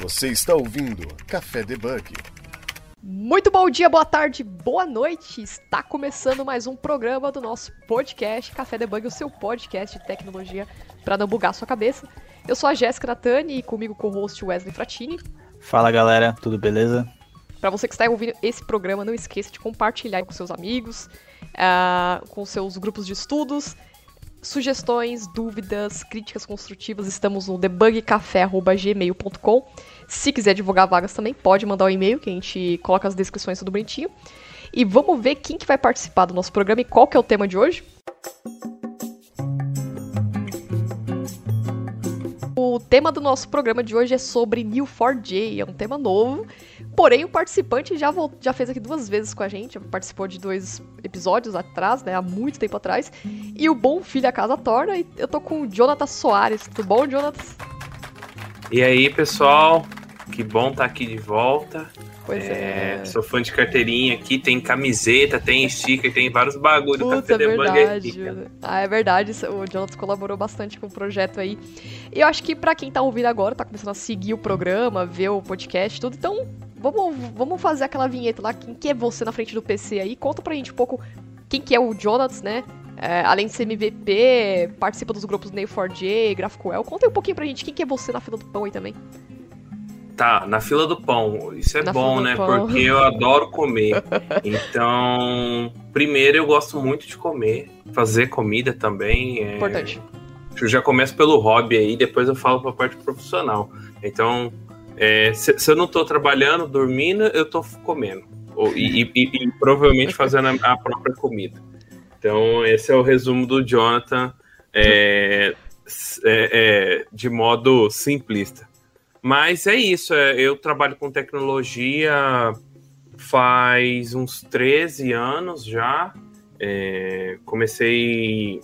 Você está ouvindo Café Debug. Muito bom dia, boa tarde, boa noite. Está começando mais um programa do nosso podcast Café Debug, o seu podcast de tecnologia para não bugar sua cabeça. Eu sou a Jéssica Natani e comigo com o host Wesley Fratini. Fala galera, tudo beleza? Para você que está ouvindo esse programa, não esqueça de compartilhar com seus amigos, uh, com seus grupos de estudos sugestões, dúvidas, críticas construtivas, estamos no debugcafé.gmail.com. Se quiser divulgar vagas também, pode mandar o um e-mail, que a gente coloca as descrições tudo bonitinho. E vamos ver quem que vai participar do nosso programa e qual que é o tema de hoje. O tema do nosso programa de hoje é sobre Neo4j, é um tema novo. Porém, o participante já, já fez aqui duas vezes com a gente, participou de dois episódios atrás, né, há muito tempo atrás. E o Bom Filho a Casa Torna, e eu tô com o Jonathan Soares. Tudo bom, Jonathan? E aí, pessoal? Que bom estar tá aqui de volta. Pois é, é. Sou fã de carteirinha aqui, tem camiseta, tem sticker, tem vários bagulhos. Puta, é verdade. Ah, é verdade. O Jonathan colaborou bastante com o projeto aí. E eu acho que para quem tá ouvindo agora, tá começando a seguir o programa, ver o podcast, tudo, então vamos, vamos fazer aquela vinheta lá. Quem que é você na frente do PC aí? Conta pra gente um pouco quem que é o Jonathan, né? É, além de ser MVP, participa dos grupos Neo4j, GraphQL. Conta aí um pouquinho pra gente quem que é você na fila do pão aí também. Tá, na fila do pão. Isso é na bom, né? Pão. Porque eu adoro comer. Então, primeiro eu gosto muito de comer. Fazer comida também. É... Importante. Eu já começo pelo hobby aí, depois eu falo pra parte profissional. Então, é, se, se, eu não tô trabalhando, dormindo, eu tô comendo. Ou, e, e, e, provavelmente fazendo a, a, própria comida. Então, esse é o resumo do Jonathan é, é, é de modo simplista. Mas é isso, é, eu trabalho com tecnologia faz uns 13 anos já. É, comecei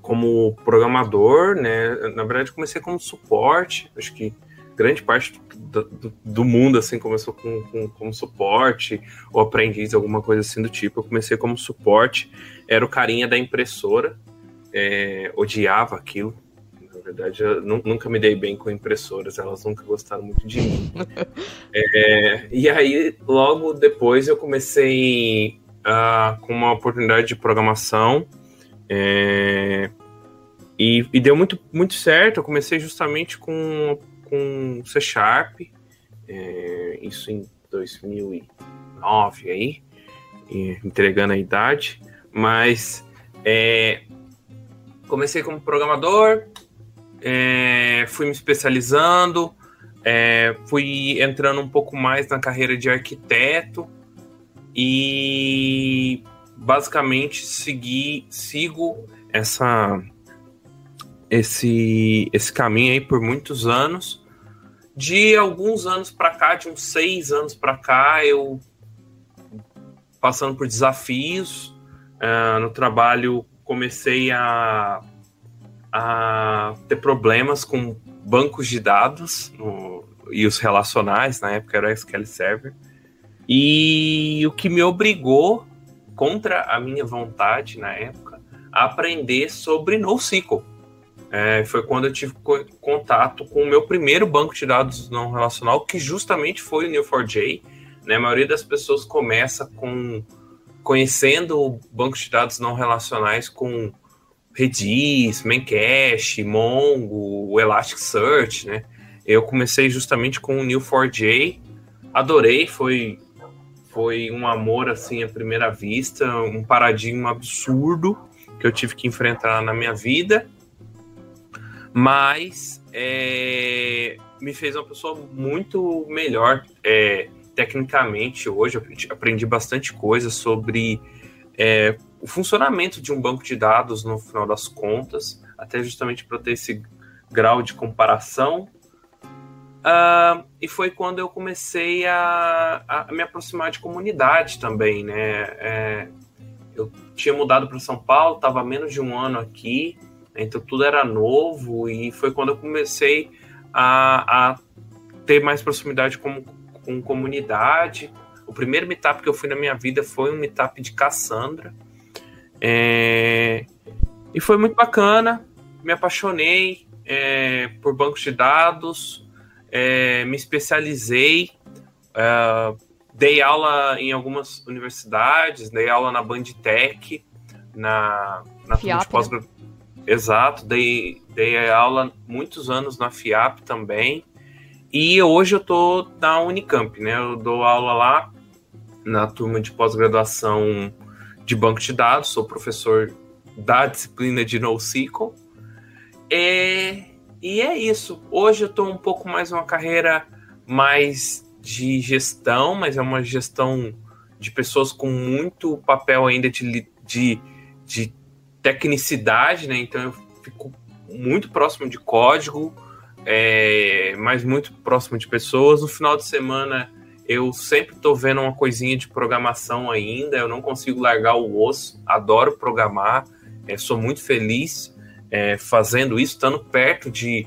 como programador, né? Na verdade, comecei como suporte. Acho que grande parte do, do, do mundo assim começou com, com, como suporte ou aprendiz, alguma coisa assim do tipo. Eu comecei como suporte, era o carinha da impressora, é, odiava aquilo verdade, eu nunca me dei bem com impressoras, elas nunca gostaram muito de mim. é, e aí, logo depois, eu comecei uh, com uma oportunidade de programação. É, e, e, deu muito, muito certo. Eu comecei justamente com, com C Sharp, é, isso em 2009 aí, entregando a idade. Mas é, comecei como programador, é, fui me especializando, é, fui entrando um pouco mais na carreira de arquiteto e basicamente segui, sigo essa esse esse caminho aí por muitos anos. De alguns anos para cá, de uns seis anos para cá, eu passando por desafios uh, no trabalho, comecei a a ter problemas com bancos de dados no, e os relacionais, na época era o SQL Server. E o que me obrigou, contra a minha vontade na época, a aprender sobre NoSQL. É, foi quando eu tive contato com o meu primeiro banco de dados não relacional, que justamente foi o Neo4j. Né? A maioria das pessoas começa com conhecendo bancos de dados não relacionais com Redis, Memcache, Mongo, o Elasticsearch, né? Eu comecei justamente com o Neo4j, adorei, foi foi um amor assim à primeira vista, um paradigma absurdo que eu tive que enfrentar na minha vida, mas é, me fez uma pessoa muito melhor é, tecnicamente hoje. Aprendi bastante coisa sobre é, o funcionamento de um banco de dados no final das contas, até justamente para ter esse grau de comparação. Uh, e foi quando eu comecei a, a, me aproximar de comunidade também, né? É, eu tinha mudado para São Paulo, estava menos de um ano aqui, então tudo era novo e foi quando eu comecei a, a ter mais proximidade com, com comunidade. O primeiro meetup que eu fui na minha vida foi um meetup de Cassandra, é, e foi muito bacana, me apaixonei é, por bancos de dados, é, me especializei, é, dei aula em algumas universidades, dei aula na Banditech, na, na FIAP, de pós Exato, dei, dei aula muitos anos na FIAP também. E hoje eu tô na Unicamp, né? Eu dou aula lá na turma de pós-graduação de banco de dados, sou professor da disciplina de NoSQL. É, e é isso. Hoje eu estou um pouco mais uma carreira mais de gestão, mas é uma gestão de pessoas com muito papel ainda de, de, de tecnicidade, né? Então eu fico muito próximo de código, é, mas muito próximo de pessoas. No final de semana eu sempre estou vendo uma coisinha de programação ainda. Eu não consigo largar o osso. Adoro programar. É, sou muito feliz é, fazendo isso, estando perto de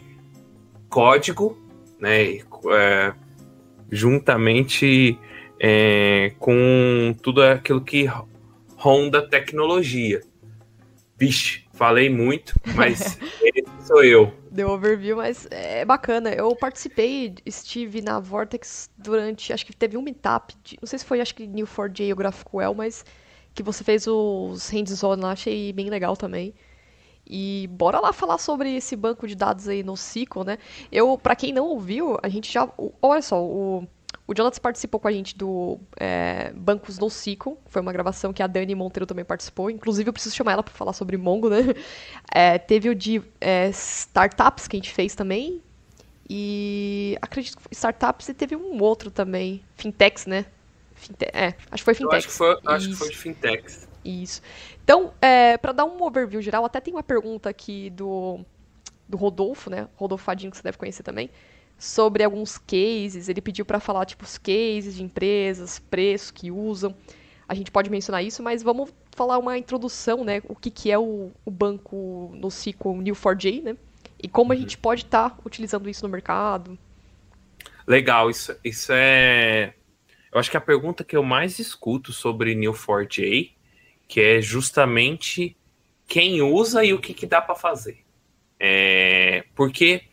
código, né? É, juntamente é, com tudo aquilo que ronda tecnologia. Vixe, falei muito, mas esse sou eu. Deu overview, mas é bacana. Eu participei, estive na Vortex durante, acho que teve um meetup, de, não sei se foi, acho que New4j ou GraphQL, mas que você fez os hands-on lá, achei bem legal também. E bora lá falar sobre esse banco de dados aí no SQL, né? Eu, para quem não ouviu, a gente já, olha só, o o Jonathan participou com a gente do é, Bancos no SQL. Foi uma gravação que a Dani Monteiro também participou. Inclusive, eu preciso chamar ela para falar sobre Mongo, né? É, teve o de é, startups que a gente fez também. E acredito que startups e teve um outro também. Fintechs, né? Finte é, acho que foi fintechs. acho que foi, acho que foi de fintechs. Isso. Então, é, para dar um overview geral, até tem uma pergunta aqui do, do Rodolfo, né? Rodolfo Fadinho, que você deve conhecer também sobre alguns cases. Ele pediu para falar tipo os cases de empresas, preço que usam. A gente pode mencionar isso, mas vamos falar uma introdução, né? O que, que é o, o banco no SQL Neo4j, né? E como a uhum. gente pode estar tá utilizando isso no mercado. Legal, isso, isso é. Eu acho que a pergunta que eu mais escuto sobre Neo4j, que é justamente quem usa e o que, que dá para fazer. É... Porque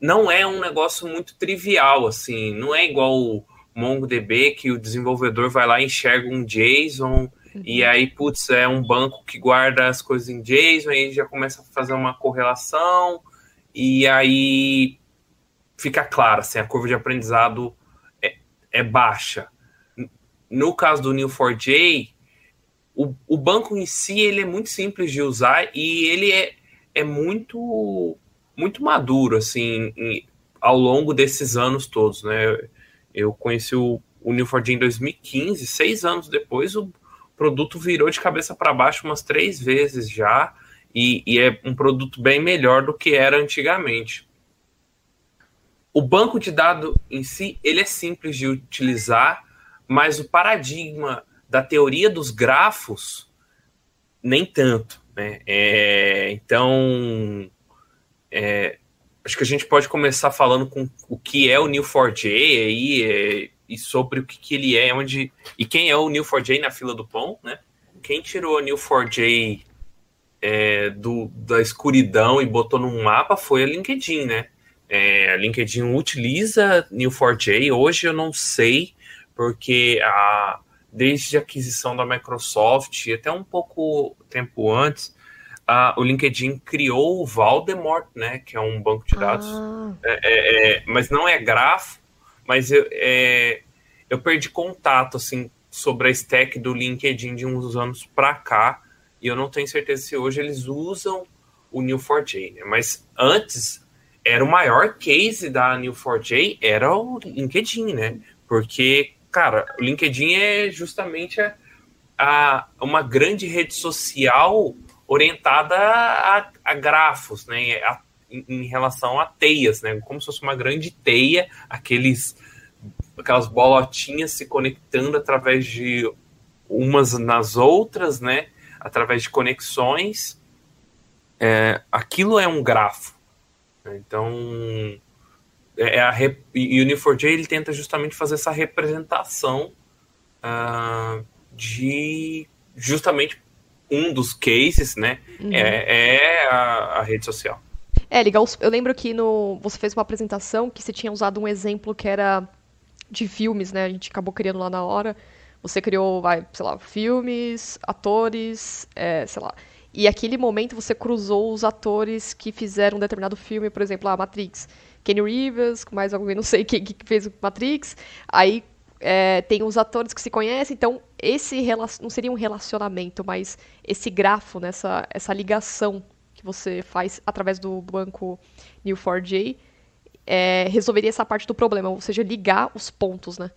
não é um negócio muito trivial, assim, não é igual o MongoDB que o desenvolvedor vai lá e enxerga um JSON uhum. e aí, putz, é um banco que guarda as coisas em JSON e já começa a fazer uma correlação e aí fica claro, assim, a curva de aprendizado é, é baixa. No caso do Neo4j, o, o banco em si ele é muito simples de usar e ele é, é muito muito maduro, assim, em, ao longo desses anos todos, né? Eu conheci o, o New4J em 2015, seis anos depois o produto virou de cabeça para baixo umas três vezes já, e, e é um produto bem melhor do que era antigamente. O banco de dados em si, ele é simples de utilizar, mas o paradigma da teoria dos grafos, nem tanto. Né? É, então, é, acho que a gente pode começar falando com o que é o New4j aí é, e sobre o que, que, ele é, onde e quem é o New4j na fila do pão, né? Quem tirou o New4j é, do, da escuridão e botou num mapa foi a LinkedIn, né? É, a LinkedIn utiliza New4j. Hoje eu não sei, porque a, desde a aquisição da Microsoft, até um pouco tempo antes, o LinkedIn criou o Valdemort, né, que é um banco de dados, ah. é, é, é, mas não é grafo, mas eu, é, eu perdi contato assim sobre a stack do LinkedIn de uns anos para cá e eu não tenho certeza se hoje eles usam o New4j, né? mas antes era o maior case da New4j era o LinkedIn, né? Porque cara, o LinkedIn é justamente a, a uma grande rede social orientada a, a grafos, né? A, em, relação a teias, né? Como se fosse uma grande teia, aqueles aquelas bolotinhas se conectando através de umas nas outras, né? Através de conexões. É, aquilo é um grafo. Então, é, é a e o Neo4j ele tenta justamente fazer essa representação uh, de justamente um dos cases, né, uhum. é, é a, a, rede social. É, legal. Eu lembro que no, você fez uma apresentação que você tinha usado um exemplo que era de filmes, né? A gente acabou criando lá na hora. Você criou, vai, sei lá, filmes, atores, é, sei lá. E aquele momento você cruzou os atores que fizeram um determinado filme, por exemplo, a Matrix. Kenny Reeves, mais alguém, não sei quem que fez o Matrix. Aí é, tem os atores que se conhecem, então esse não seria um relacionamento, mas esse grafo, né, essa ligação que você faz através do banco Neo4j é, resolveria essa parte do problema, ou seja, ligar os pontos, né?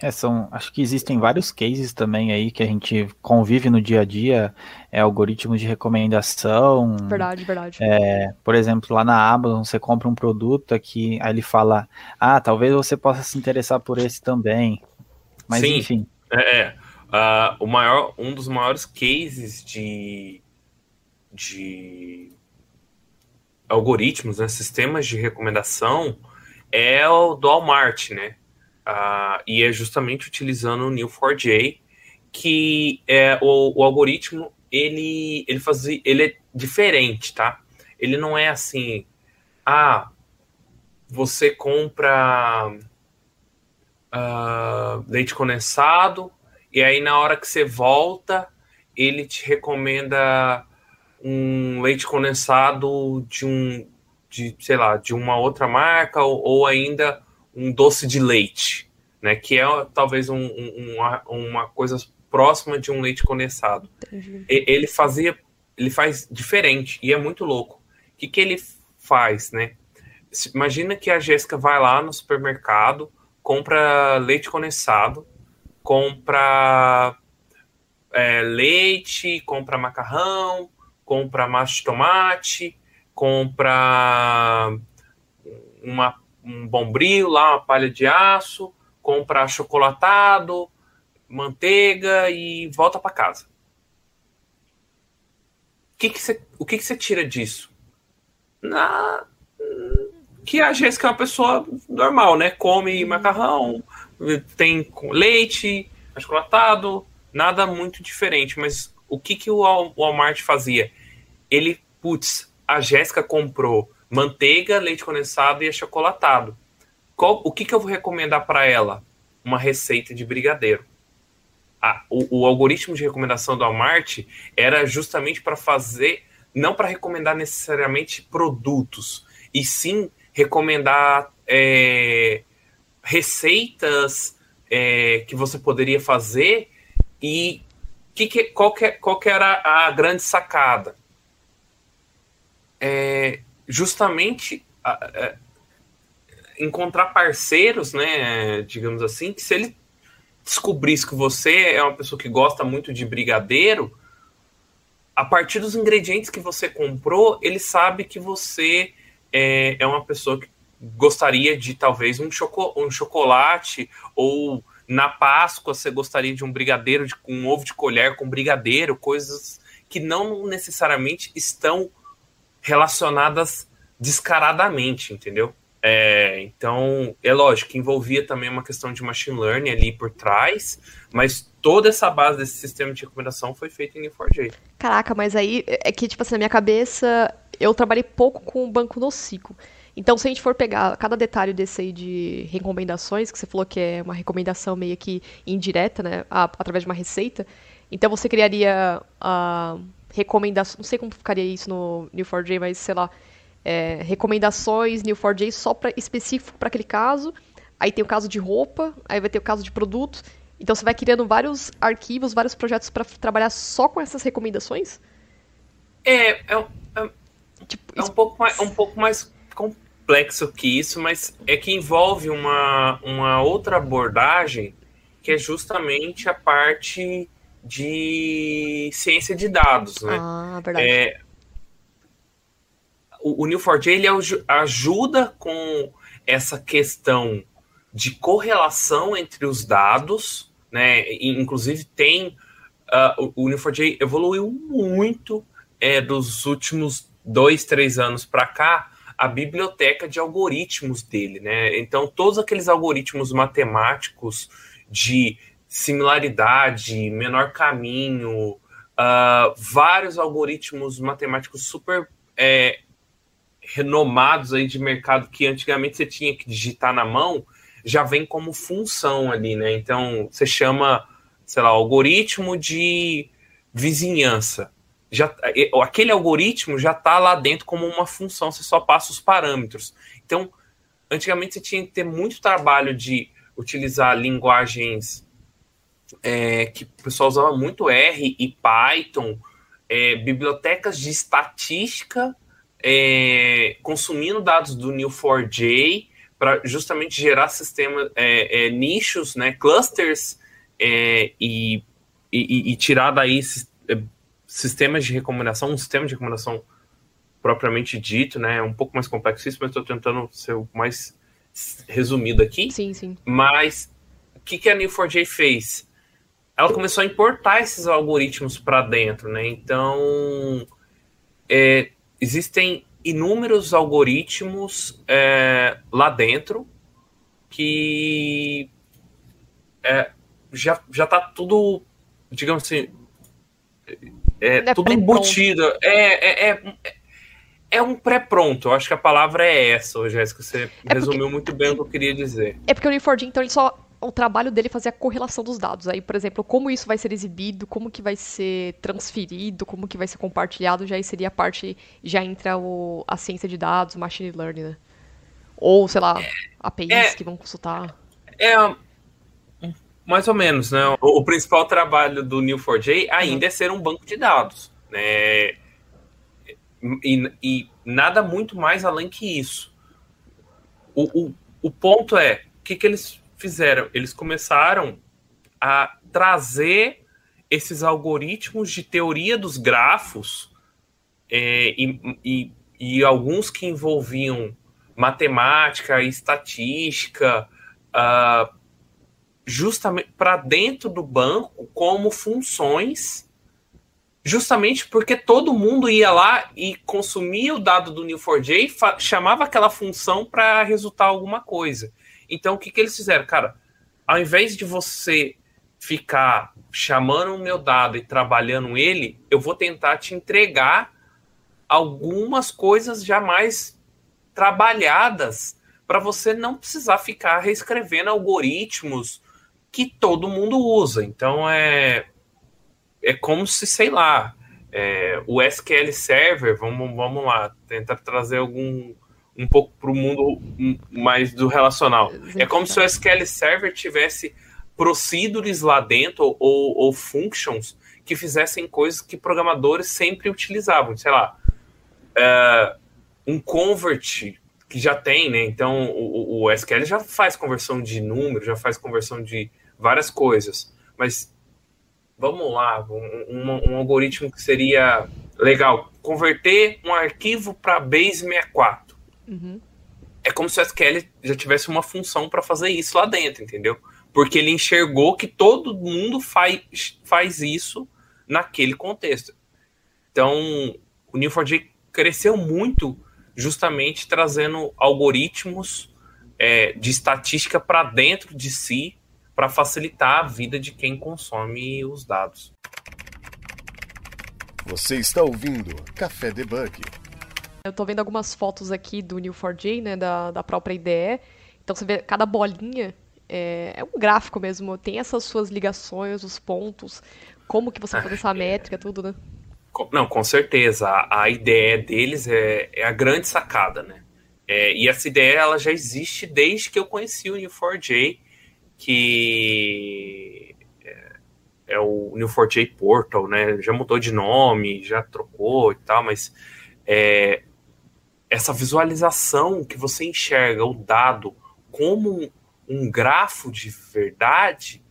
É, são, acho que existem vários cases também aí que a gente convive no dia a dia, é, algoritmos de recomendação. Verdade, verdade. É, por exemplo, lá na Amazon você compra um produto aqui, aí ele fala, ah, talvez você possa se interessar por esse também. Mas Sim, enfim. É, é. Uh, o maior, um dos maiores cases de, de algoritmos, né, sistemas de recomendação, é o do Walmart, né? Uh, e é justamente utilizando o Neo4j que é o, o, algoritmo ele ele fazia ele é diferente, tá? Ele não é assim, ah, você compra uh, leite condensado e aí na hora que você volta ele te recomenda um leite condensado de um de sei lá de uma outra marca ou, ou ainda um doce de leite, né? Que é talvez um, um, uma, uma coisa próxima de um leite condensado. Entendi. Ele fazia, ele faz diferente e é muito louco. O que, que ele faz, né? Imagina que a Jéssica vai lá no supermercado, compra leite condensado, compra é, leite, compra macarrão, compra massa de tomate, compra uma um bombril lá, uma palha de aço, compra chocolatado, manteiga e volta para casa. O que que você, o que que você tira disso? Na, que a Jéssica é uma pessoa normal, né? Come macarrão, tem leite, achocolatado, nada muito diferente. Mas o que, que o Walmart fazia? Ele, putz, a Jéssica comprou manteiga, leite condensado e achocolatado. Qual, o que, que eu vou recomendar para ela? Uma receita de brigadeiro. Ah, o, o, algoritmo de recomendação do Walmart era justamente para fazer, não para recomendar necessariamente produtos, e sim recomendar é, receitas é, que você poderia fazer e que, que, qual, que, qual que era a grande sacada? É, justamente é, encontrar parceiros, né, digamos assim, que se ele descobrisse que você é uma pessoa que gosta muito de brigadeiro, a partir dos ingredientes que você comprou, ele sabe que você é, é uma pessoa que gostaria de talvez um, choco, um chocolate ou na Páscoa você gostaria de um brigadeiro de, um ovo de colher com brigadeiro, coisas que não necessariamente estão relacionadas descaradamente, entendeu? É, então, é lógico envolvia também uma questão de machine learning ali por trás, mas toda essa base desse sistema de recomendação foi feita em Neo4j. Caraca, mas aí é que, tipo assim, na minha cabeça, eu trabalhei pouco com o banco nocico. Então, se a gente for pegar cada detalhe desse aí de recomendações, que você falou que é uma recomendação meio que indireta, né, através de uma receita, então você criaria a recomendação, não sei como ficaria isso no Neo4j, mas sei lá, é, recomendações Neo4j só pra, específico para aquele caso. Aí tem o caso de roupa, aí vai ter o caso de produto. Então você vai criando vários arquivos, vários projetos para trabalhar só com essas recomendações? É, é, é, tipo, é um, pouco mais, um pouco mais complexo que isso, mas é que envolve uma, uma outra abordagem que é justamente a parte de ciência de dados, né? Ah, verdade. É, o, o Neo4j ele ajuda com essa questão de correlação entre os dados, né? Inclusive tem uh, o, Neo4j evoluiu muito é, dos últimos dois, três anos para cá a biblioteca de algoritmos dele, né? Então todos aqueles algoritmos matemáticos de similaridade, menor caminho, uh, vários algoritmos matemáticos super é, renomados aí de mercado que antigamente você tinha que digitar na mão, já vem como função ali, né? Então você chama, sei lá, algoritmo de vizinhança. Já, aquele algoritmo já está lá dentro como uma função, você só passa os parâmetros. Então, antigamente você tinha que ter muito trabalho de utilizar linguagens é, que o pessoal usava muito R e Python, é, bibliotecas de estatística é, consumindo dados do Neo4j para justamente gerar sistemas, é, é, nichos, né, clusters é, e, e, e, tirar daí é, sistemas de recomendação, um sistema de recomendação propriamente dito, né, um pouco mais complexo isso, mas estou tentando ser o mais resumido aqui. Sim, sim. Mas o que, que a Neo4j fez? Ela começou a importar esses algoritmos para dentro, né? Então, é, existem inúmeros algoritmos é, lá dentro que é, já, já tá tudo, digamos assim, é, é tudo embutido. É, é, é, é um pré-pronto. Eu acho que a palavra é essa, Jéssica. Você é resumiu porque... muito bem o que eu queria dizer. É porque o Neo4j, então, ele só o trabalho dele é fazer a correlação dos dados. Aí, por exemplo, como isso vai ser exibido, como que vai ser transferido, como que vai ser compartilhado, já aí seria a parte, já entra o, a ciência de dados, machine learning, né? Ou, sei lá, APIs é, que vão consultar. É, mais ou menos, né? O, o principal trabalho do Neo4j ainda uhum. é ser um banco de dados, né? E, e nada muito mais além que isso. O, o, o ponto é, o que, que eles fizeram? Eles começaram a trazer esses algoritmos de teoria dos grafos é, e, e, e, alguns que envolviam matemática estatística uh, justamente para dentro do banco como funções justamente porque todo mundo ia lá e consumia o dado do Neo4j chamava aquela função para resultar alguma coisa então, o que, que eles fizeram? Cara, ao invés de você ficar chamando o meu dado e trabalhando ele, eu vou tentar te entregar algumas coisas já mais trabalhadas para você não precisar ficar reescrevendo algoritmos que todo mundo usa. Então é é como se sei lá é, o SQL Server, vamos vamos lá tentar trazer algum um pouco para o mundo mais do relacional. É como se o SQL Server tivesse procedures lá dentro ou, ou functions que fizessem coisas que programadores sempre utilizavam. Sei lá, uh, um convert que já tem, né? Então o, o, SQL já faz conversão de número, já faz conversão de várias coisas. Mas vamos lá, um, um, algoritmo que seria legal, converter um arquivo para base 64 Uhum. É como se o SQL já tivesse uma função para fazer isso lá dentro, entendeu? Porque ele enxergou que todo mundo faz, faz isso naquele contexto. Então, o Neo4j cresceu muito justamente trazendo algoritmos é, de estatística para dentro de si para facilitar a vida de quem consome os dados. Você está ouvindo Café Debug. Eu tô vendo algumas fotos aqui do Neo4j, né, da, da própria IDE. Então você vê cada bolinha é, é, um gráfico mesmo, tem essas suas ligações, os pontos, como que você fazer essa métrica, tudo, né? Não, com certeza. A, a ideia deles é, é, a grande sacada, né? É, e essa ideia ela já existe desde que eu conheci o Neo4j, que é, é o Neo4j Portal, né? Já mudou de nome, já trocou e tal, mas é, essa visualização que você enxerga o dado como um grafo de verdade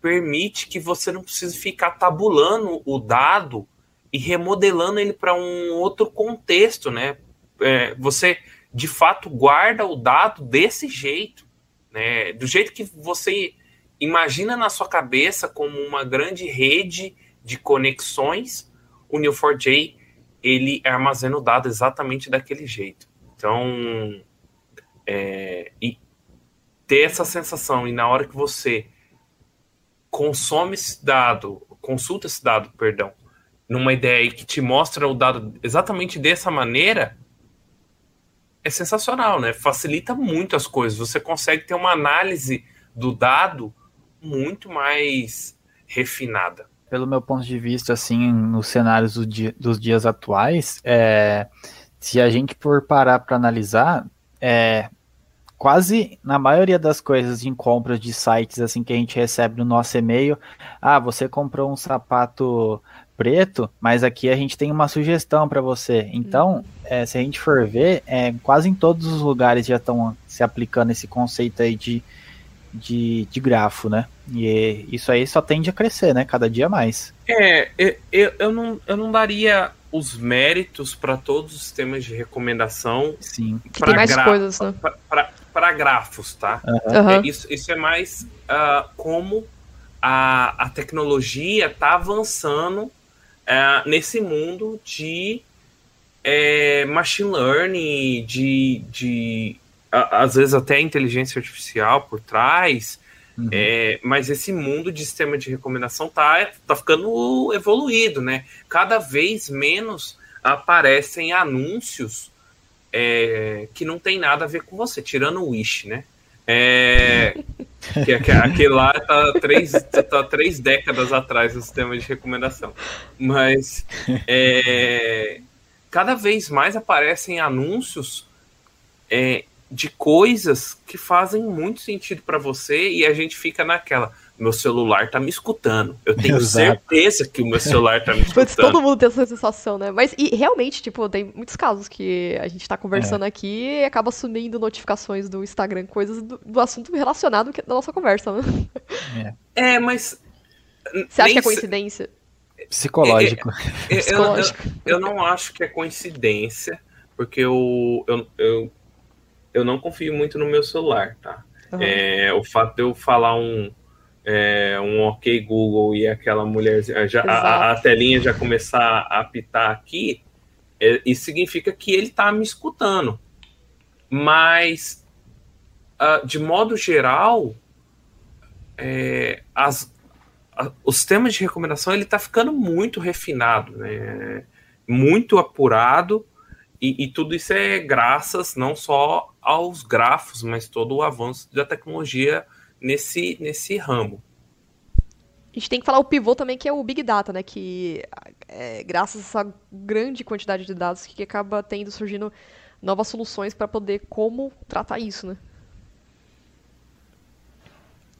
permite que você não precise ficar tabulando o dado e remodelando ele para um outro contexto, né? É, você de fato guarda o dado desse jeito, né? Do jeito que você imagina na sua cabeça como uma grande rede de conexões, o Neo4j ele armazena o dado exatamente daquele jeito. Então, é, e ter essa sensação, e na hora que você consome esse dado, consulta esse dado, perdão, numa ideia que te mostra o dado exatamente dessa maneira, é sensacional, né? Facilita muito as coisas. Você consegue ter uma análise do dado muito mais refinada. Pelo meu ponto de vista, assim, nos cenários do dia, dos dias atuais, é, se a gente for parar para analisar, é, quase na maioria das coisas em compras de sites assim que a gente recebe no nosso e-mail, ah, você comprou um sapato preto, mas aqui a gente tem uma sugestão para você. Então, é, se a gente for ver, é, quase em todos os lugares já estão se aplicando esse conceito aí de, de, de grafo, né? E isso aí só tende a crescer, né? Cada dia mais. É, eu, eu, não, eu não daria os méritos para todos os sistemas de recomendação. Sim. Que tem mais coisas, né? Para grafos, tá? Uhum. É, isso, isso é mais uh, como a, a tecnologia está avançando é, nesse mundo de é, machine learning, de, de a, às vezes até inteligência artificial por trás, uhum. é, mas esse mundo de sistema de recomendação tá, tá ficando evoluído, né? Cada vez menos aparecem anúncios é, que não tem nada a ver com você, tirando o Wish, né? É, que, que aquele lá tá três, tá três décadas atrás do sistema de recomendação. Mas é, cada vez mais aparecem anúncios é, de coisas que fazem muito sentido para você e a gente fica naquela meu celular tá me escutando. Eu tenho Exato. certeza que o meu celular tá me escutando. Todo mundo tem essa sensação, né? Mas e realmente, tipo, tem muitos casos que a gente tá conversando é. aqui e acaba sumindo notificações do Instagram, coisas do, do assunto relacionado da nossa conversa, né? É, é mas. Você acha que é coincidência? Psicológico. É, é, é Psicológico. Eu, eu, eu, não acho que é coincidência, porque eu, eu, eu, eu não confio muito no meu celular, tá? Uhum. É, o fato de eu falar um é, um ok Google e aquela mulher já, a, a, telinha já começar a apitar aqui, é, isso significa que ele está me escutando. Mas, uh, de modo geral, é, as, a, o sistema de recomendação ele está ficando muito refinado, né? muito apurado, e, e tudo isso é graças não só aos grafos, mas todo o avanço da tecnologia nesse, nesse ramo. A gente tem que falar o pivô também, que é o Big Data, né? Que é, graças a essa grande quantidade de dados que acaba tendo surgindo novas soluções para poder como tratar isso, né?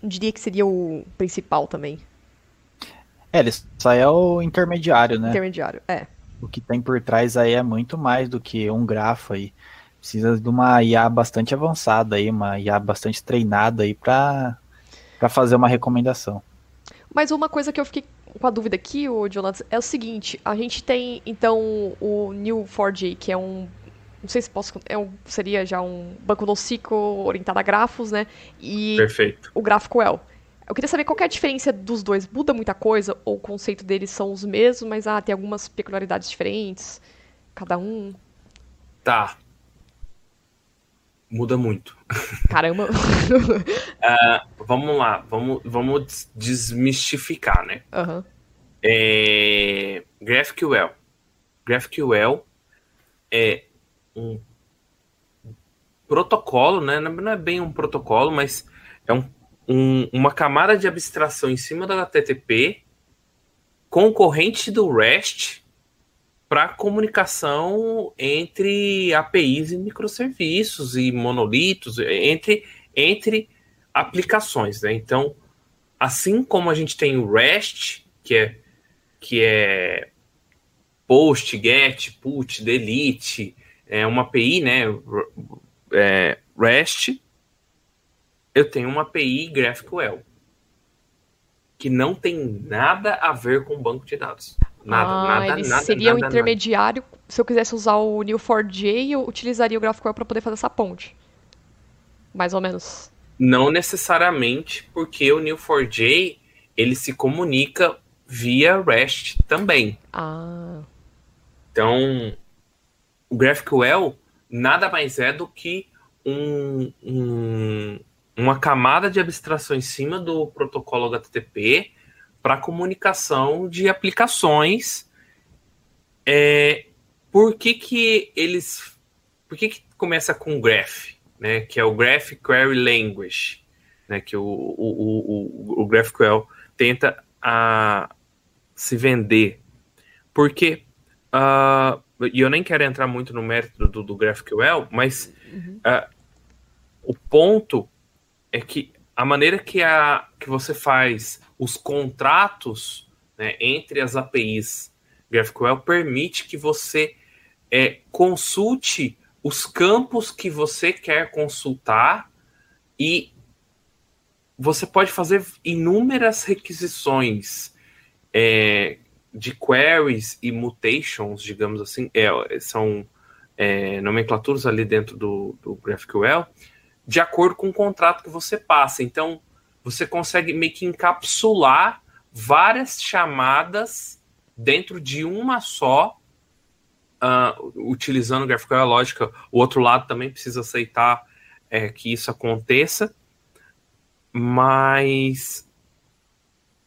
Diria que seria o principal também. É, ele só é o intermediário, né? Intermediário, é. O que tem por trás aí é muito mais do que um grafo aí. Precisa de uma IA bastante avançada aí, uma IA bastante treinada aí para fazer uma recomendação. Mas uma coisa que eu fiquei com a dúvida aqui, o Jonathan, é o seguinte: a gente tem então o New4j, que é um. Não sei se posso. É um, seria já um banco NoSQL orientado a grafos, né? E Perfeito. o GraphQL. Eu queria saber qual que é a diferença dos dois. Muda muita coisa? Ou o conceito deles são os mesmos, mas ah, tem algumas peculiaridades diferentes? Cada um? Tá muda muito. Caramba! uh, vamos lá, vamos, vamos desmistificar, né? Uhum. É, GraphQL. GraphQL é um protocolo, né? Não é bem um protocolo, mas é um, um, uma camada de abstração em cima da HTTP concorrente do REST para comunicação entre APIs e microserviços e monolitos, entre, entre aplicações. Né? Então, assim como a gente tem o REST, que é, que é post, get, put, delete, é uma API, né? É, REST, eu tenho uma API GraphQL que não tem nada a ver com banco de dados. Nada, ah, nada, ele nada, seria nada, o intermediário. Nada. Se eu quisesse usar o Neo4j, eu utilizaria o GraphQL para poder fazer essa ponte. Mais ou menos. Não necessariamente, porque o Neo4j ele se comunica via REST também. Ah. Então, o GraphQL nada mais é do que um, um, uma camada de abstração em cima do protocolo HTTP para comunicação de aplicações é, por que que eles, por que que começa com graph, né? Que é o Graph Query Language, né? Que o, o, o, o GraphQL tenta a, se vender. Porque, uh, e eu nem quero entrar muito no mérito do, do GraphQL, mas uhum. uh, o ponto é que a maneira que, a, que você faz os contratos né, entre as APIs GraphQL permite que você é, consulte os campos que você quer consultar e você pode fazer inúmeras requisições é, de queries e mutations, digamos assim, é, são é, nomenclaturas ali dentro do, do GraphQL, de acordo com o contrato que você passa. Então, você consegue meio que encapsular várias chamadas dentro de uma só, uh, utilizando o GraphQL. Lógica, o outro lado também precisa aceitar é, que isso aconteça, mas.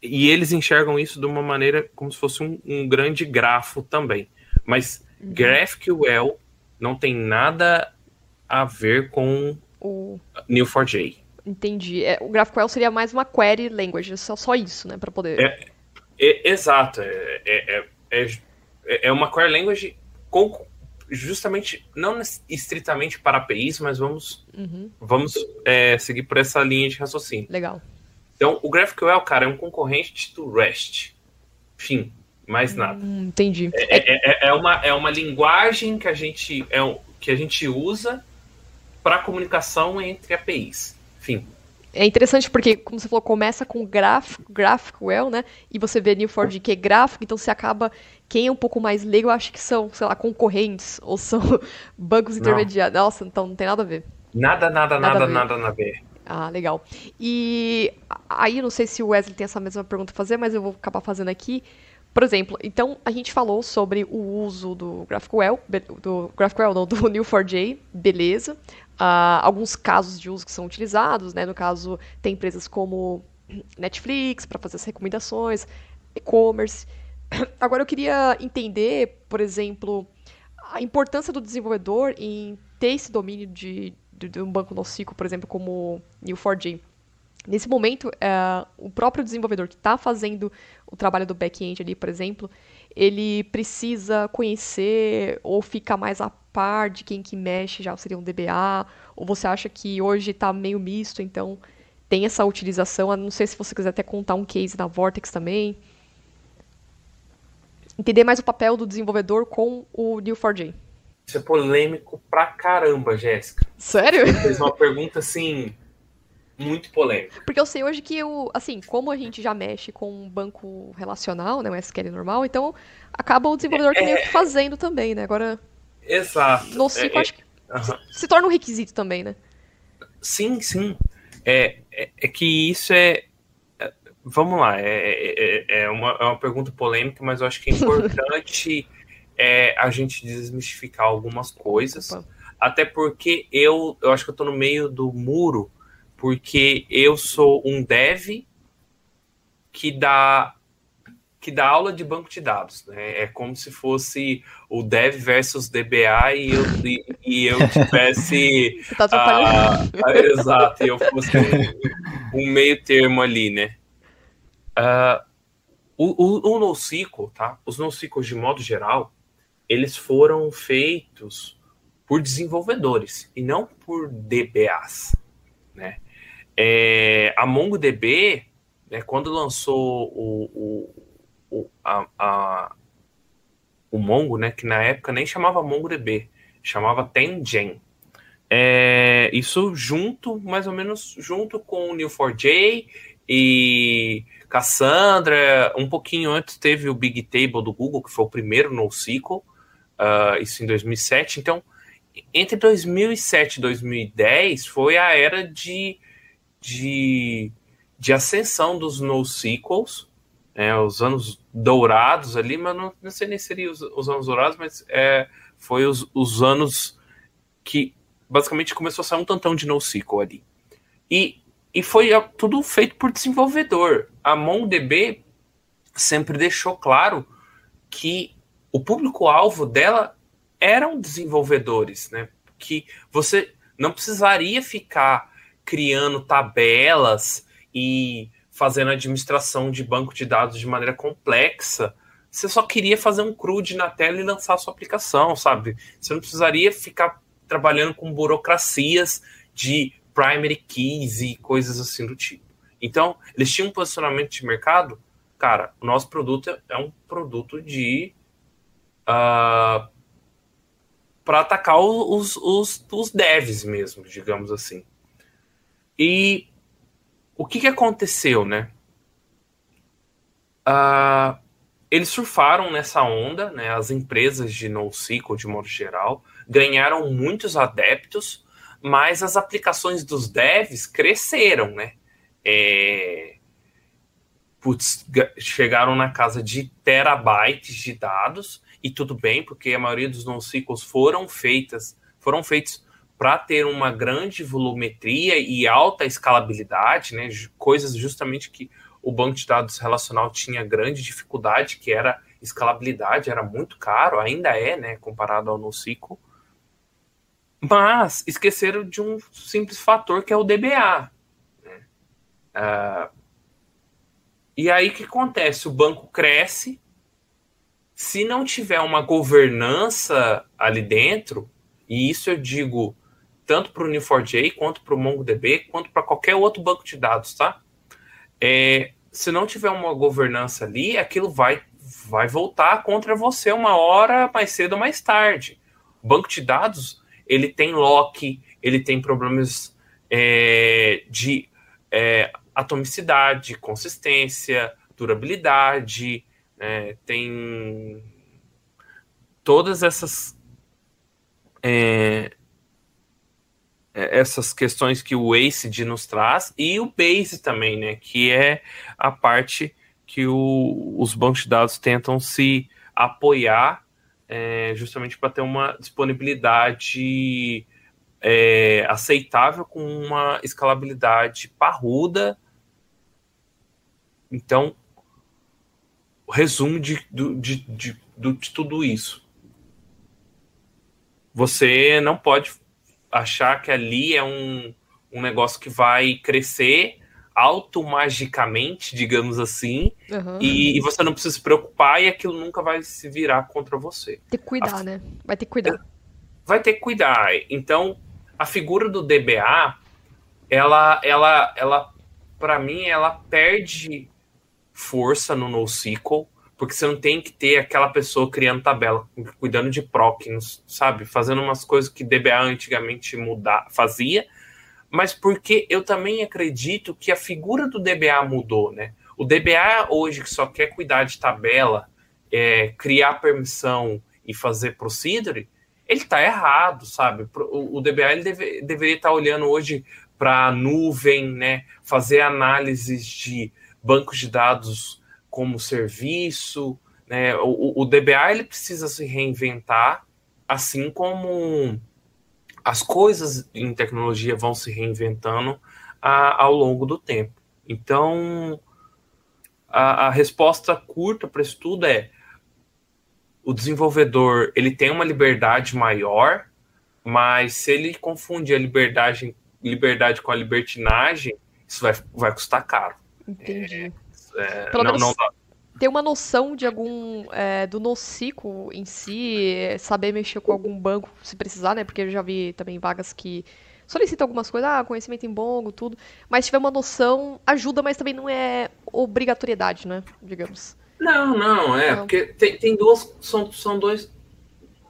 E eles enxergam isso de uma maneira como se fosse um, um grande grafo também. Mas uhum. GraphQL não tem nada a ver com o Neo4j. Entendi. É, o GraphQL seria mais uma query language, só, só isso, né, para poder. É, é, exato. É, é, é, é, uma query language com, justamente, não estritamente para APIs, mas vamos, uhum. vamos é, seguir por essa linha de raciocínio. Legal. Então, o GraphQL, cara, é um concorrente do REST. Fim, mais nada. Hum, entendi. É, é, é, uma, é uma linguagem que a gente, é, que a gente usa para comunicação entre APIs. Fim. É interessante porque, como você falou, começa com graph, GraphQL, né? E você vê Neo4j que é gráfico, então você acaba. Quem é um pouco mais leigo, acha que são, sei lá, concorrentes ou são bancos intermediários. Nossa, então não tem nada a ver. Nada, nada, nada, nada, nada, a ver. Ah, legal. E aí, não sei se o Wesley tem essa mesma pergunta a fazer, mas eu vou acabar fazendo aqui. Por exemplo, então a gente falou sobre o uso do GraphQL, do GraphQL não, do Neo4j, beleza. Uh, alguns casos de uso que são utilizados, né? No caso, tem empresas como Netflix para fazer as recomendações, e-commerce. Agora eu queria entender, por exemplo, a importância do desenvolvedor em ter esse domínio de, de, de um banco NoSQL, por exemplo, como Neo4j. Nesse momento, uh, o próprio desenvolvedor que está fazendo o trabalho do back-end ali, por exemplo, ele precisa conhecer ou ficar mais a par de quem que mexe já seria um DBA? Ou você acha que hoje está meio misto, então tem essa utilização? Eu não sei se você quiser até contar um case da Vortex também. Entender mais o papel do desenvolvedor com o Neo4j. Isso é polêmico pra caramba, Jéssica. Sério? Você fez uma pergunta assim muito polêmica. Porque eu sei hoje que, o, assim, como a gente já mexe com um banco relacional, né, um SQL normal, então acaba o desenvolvedor é, é, fazendo também, né? Agora. Exato. No Cico, é, acho que uh -huh. se torna um requisito também, né? Sim, sim. É, é, é que isso é. é vamos lá, é, é, é, uma, é uma pergunta polêmica, mas eu acho que é importante é, a gente desmistificar algumas coisas. Opa. Até porque eu, eu acho que eu tô no meio do muro porque eu sou um dev que dá que dá aula de banco de dados, né? É como se fosse o dev versus DBA e eu, e, e eu tivesse tá uh, uh, exato, e eu fosse um, um, meio termo ali, né? Uh, o, o, o NoSQL, tá? Os NoSQL de modo geral, eles foram feitos por desenvolvedores e não por DBAs, né? É, a MongoDB, né, quando lançou o, o, o, a, a, o Mongo, né, que na época nem chamava MongoDB, chamava Tengen. É, isso junto, mais ou menos junto com o Neo4j e Cassandra. Um pouquinho antes teve o Big Table do Google, que foi o primeiro NoSQL, uh, isso em 2007. Então, entre 2007 e 2010 foi a era de de, de ascensão dos NoSQLs, né, os anos dourados ali, mas não, não sei nem se seria os, os anos dourados, mas é, foi os, os anos que basicamente começou a sair um tantão de NoSQL ali. E, e foi tudo feito por desenvolvedor. A MongoDB sempre deixou claro que o público-alvo dela eram desenvolvedores, né? Que você não precisaria ficar criando tabelas e fazendo administração de banco de dados de maneira complexa. Você só queria fazer um CRUD na tela e lançar a sua aplicação, sabe? Você não precisaria ficar trabalhando com burocracias de primary keys e coisas assim do tipo. Então, eles tinham um posicionamento de mercado. Cara, o nosso produto é um produto de. Uh, ah, para atacar os, os, os devs mesmo, digamos assim. E o que, que aconteceu, né? Uh, eles surfaram nessa onda, né? As empresas de NoSQL, de modo geral, ganharam muitos adeptos, mas as aplicações dos devs cresceram, né? É... Putz, chegaram na casa de terabytes de dados, e tudo bem, porque a maioria dos NoSQLs foram feitas, foram feitos para ter uma grande volumetria e alta escalabilidade, né? Coisas justamente que o banco de dados relacional tinha grande dificuldade, que era escalabilidade, era muito caro, ainda é, né, comparado ao NoSQL. Mas esqueceram de um simples fator que é o DBA. Né? Uh, e aí o que acontece? O banco cresce, se não tiver uma governança ali dentro, e isso eu digo tanto para o Neo4j, quanto para o MongoDB, quanto para qualquer outro banco de dados, tá? É, se não tiver uma governança ali, aquilo vai, vai voltar contra você uma hora mais cedo ou mais tarde. O banco de dados, ele tem lock, ele tem problemas é, de é, atomicidade, consistência, durabilidade, é, tem todas essas é, essas questões que o ACID nos traz e o BASE também, né, que é a parte que o, os bancos de dados tentam se apoiar é, justamente para ter uma disponibilidade é, aceitável com uma escalabilidade parruda. Então, resumo de, de, de, de tudo isso. Você não pode achar que ali é um, um negócio que vai crescer automagicamente, digamos assim, uhum. e, e, você não precisa se preocupar e aquilo nunca vai se virar contra você. Tem que cuidar, a, né? Vai ter que cuidar. Vai ter que cuidar. Então, a figura do DBA, ela, ela, ela, para mim, ela perde força no NoSQL porque você não tem que ter aquela pessoa criando tabela, cuidando de proc, sabe? Fazendo umas coisas que DBA antigamente mudar, fazia, mas porque eu também acredito que a figura do DBA mudou, né? O DBA hoje que só quer cuidar de tabela, é, criar permissão e fazer procedure, ele está errado, sabe? O, o DBA ele deve, deveria estar tá olhando hoje para nuvem, né? Fazer análises de bancos de dados como serviço, né? O, o DBA ele precisa se reinventar, assim como as coisas em tecnologia vão se reinventando a, ao longo do tempo. Então, a, a resposta curta para isso tudo é o desenvolvedor ele tem uma liberdade maior, mas se ele confundir a liberdade, liberdade com a libertinagem, isso vai, vai custar caro. Entendi. É, é, Pelo não, menos não ter uma noção de algum. É, do NoSQL em si, saber mexer com algum banco se precisar, né? Porque eu já vi também vagas que solicitam algumas coisas, ah, conhecimento em Bongo, tudo. Mas se tiver uma noção, ajuda, mas também não é obrigatoriedade, né? Digamos. Não, não, é, não. porque tem, tem duas. São, são dois.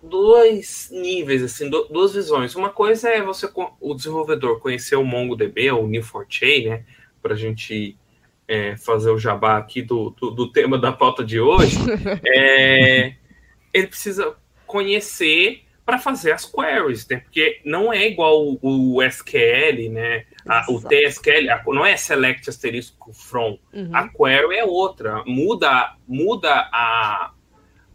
Dois níveis, assim, duas visões. Uma coisa é você, o desenvolvedor, conhecer o MongoDB ou o Neo4j, né? Pra gente é, fazer o jabá aqui do, do, do, tema da pauta de hoje, é, ele precisa conhecer para fazer as queries, né? Porque não é igual o, o SQL, né? A, o TSQL, a, não é select asterisco from. Uhum. A query é outra. Muda, muda a,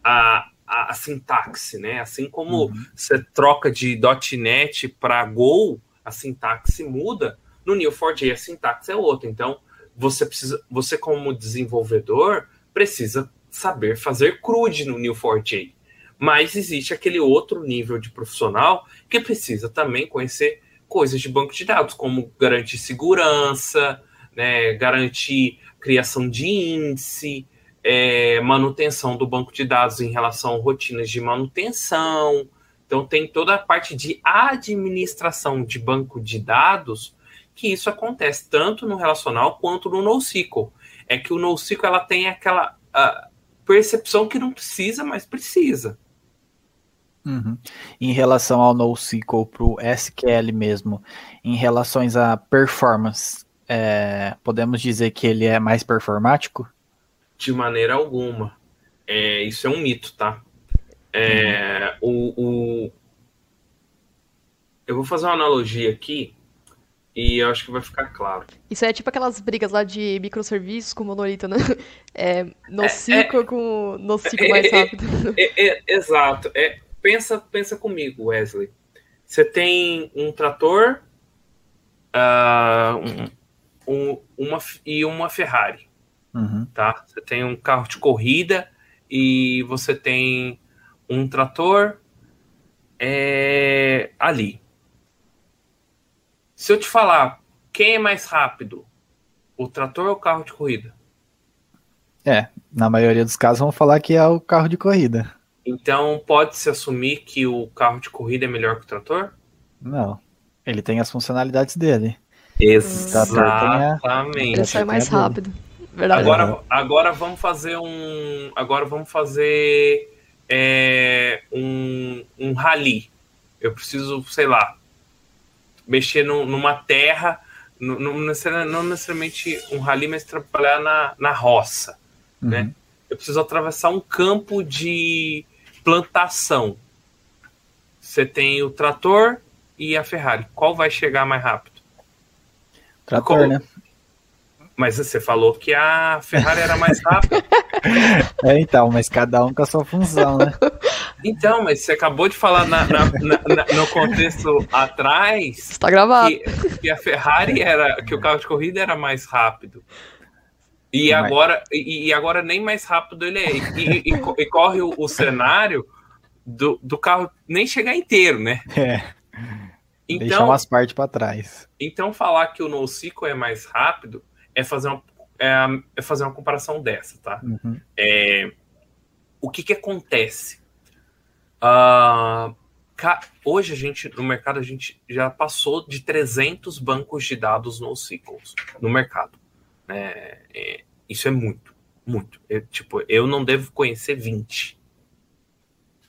a, a, a sintaxe, né? Assim como uhum. você troca de .NET para Go, a sintaxe muda. No Neo4j a sintaxe é outra. Então, você precisa, você como desenvolvedor precisa saber fazer CRUD no Neo4j. Mas existe aquele outro nível de profissional que precisa também conhecer coisas de banco de dados, como garantir segurança, né, garantir criação de índice, é, manutenção do banco de dados em relação a rotinas de manutenção. Então, tem toda a parte de administração de banco de dados que isso acontece tanto no relacional quanto no NoSQL. É que o NoSQL ela tem aquela percepção que não precisa, mas precisa. Uhum. Em relação ao NoSQL para o SQL mesmo, em relações à performance, é, podemos dizer que ele é mais performático? De maneira alguma. É, isso é um mito, tá? É, uhum. o, o, Eu vou fazer uma analogia aqui e eu acho que vai ficar claro. Isso é tipo aquelas brigas lá de microserviços com monolito, né? É, no é, ciclo é, com no ciclo é, mais é, rápido. É, exato. É, pensa, pensa comigo, Wesley. Você tem um trator uh, um, um, uma, e uma Ferrari. Uhum. Tá? Você tem um carro de corrida e você tem um trator é, ali. Se eu te falar quem é mais rápido, o trator ou o carro de corrida? É, na maioria dos casos vão falar que é o carro de corrida. Então pode-se assumir que o carro de corrida é melhor que o trator? Não. Ele tem as funcionalidades dele. Exatamente. Ele sai mais rápido. Verdade. Agora, agora vamos fazer um. Agora vamos fazer é, um, um rally. Eu preciso, sei lá, mexer no, numa terra, no, no, não necessariamente um rally, mas trabalhar na, na roça. Uhum. Né? Eu preciso atravessar um campo de plantação. Você tem o trator e a Ferrari. Qual vai chegar mais rápido? Trator, Qual... né? Mas você falou que a Ferrari era mais rápida. é, então, mas cada um com a sua função, né? Então, mas você acabou de falar na, na, na, no contexto atrás. Está gravado. Que, que, a Ferrari era. que o carro de corrida era mais rápido. E agora, e, e, agora nem mais rápido ele é. E, e, e corre o, o, cenário do, do carro nem chegar inteiro, né? É. Então, Deixar umas partes para trás. Então, falar que o NoSQL é mais rápido é fazer uma, é, é fazer uma comparação dessa, tá? Uhum. É, o que que acontece? Uh, hoje a gente, no mercado, a gente já passou de 300 bancos de dados NoSQL no mercado. É, é, isso é muito, muito. Eu, tipo, eu não devo conhecer 20.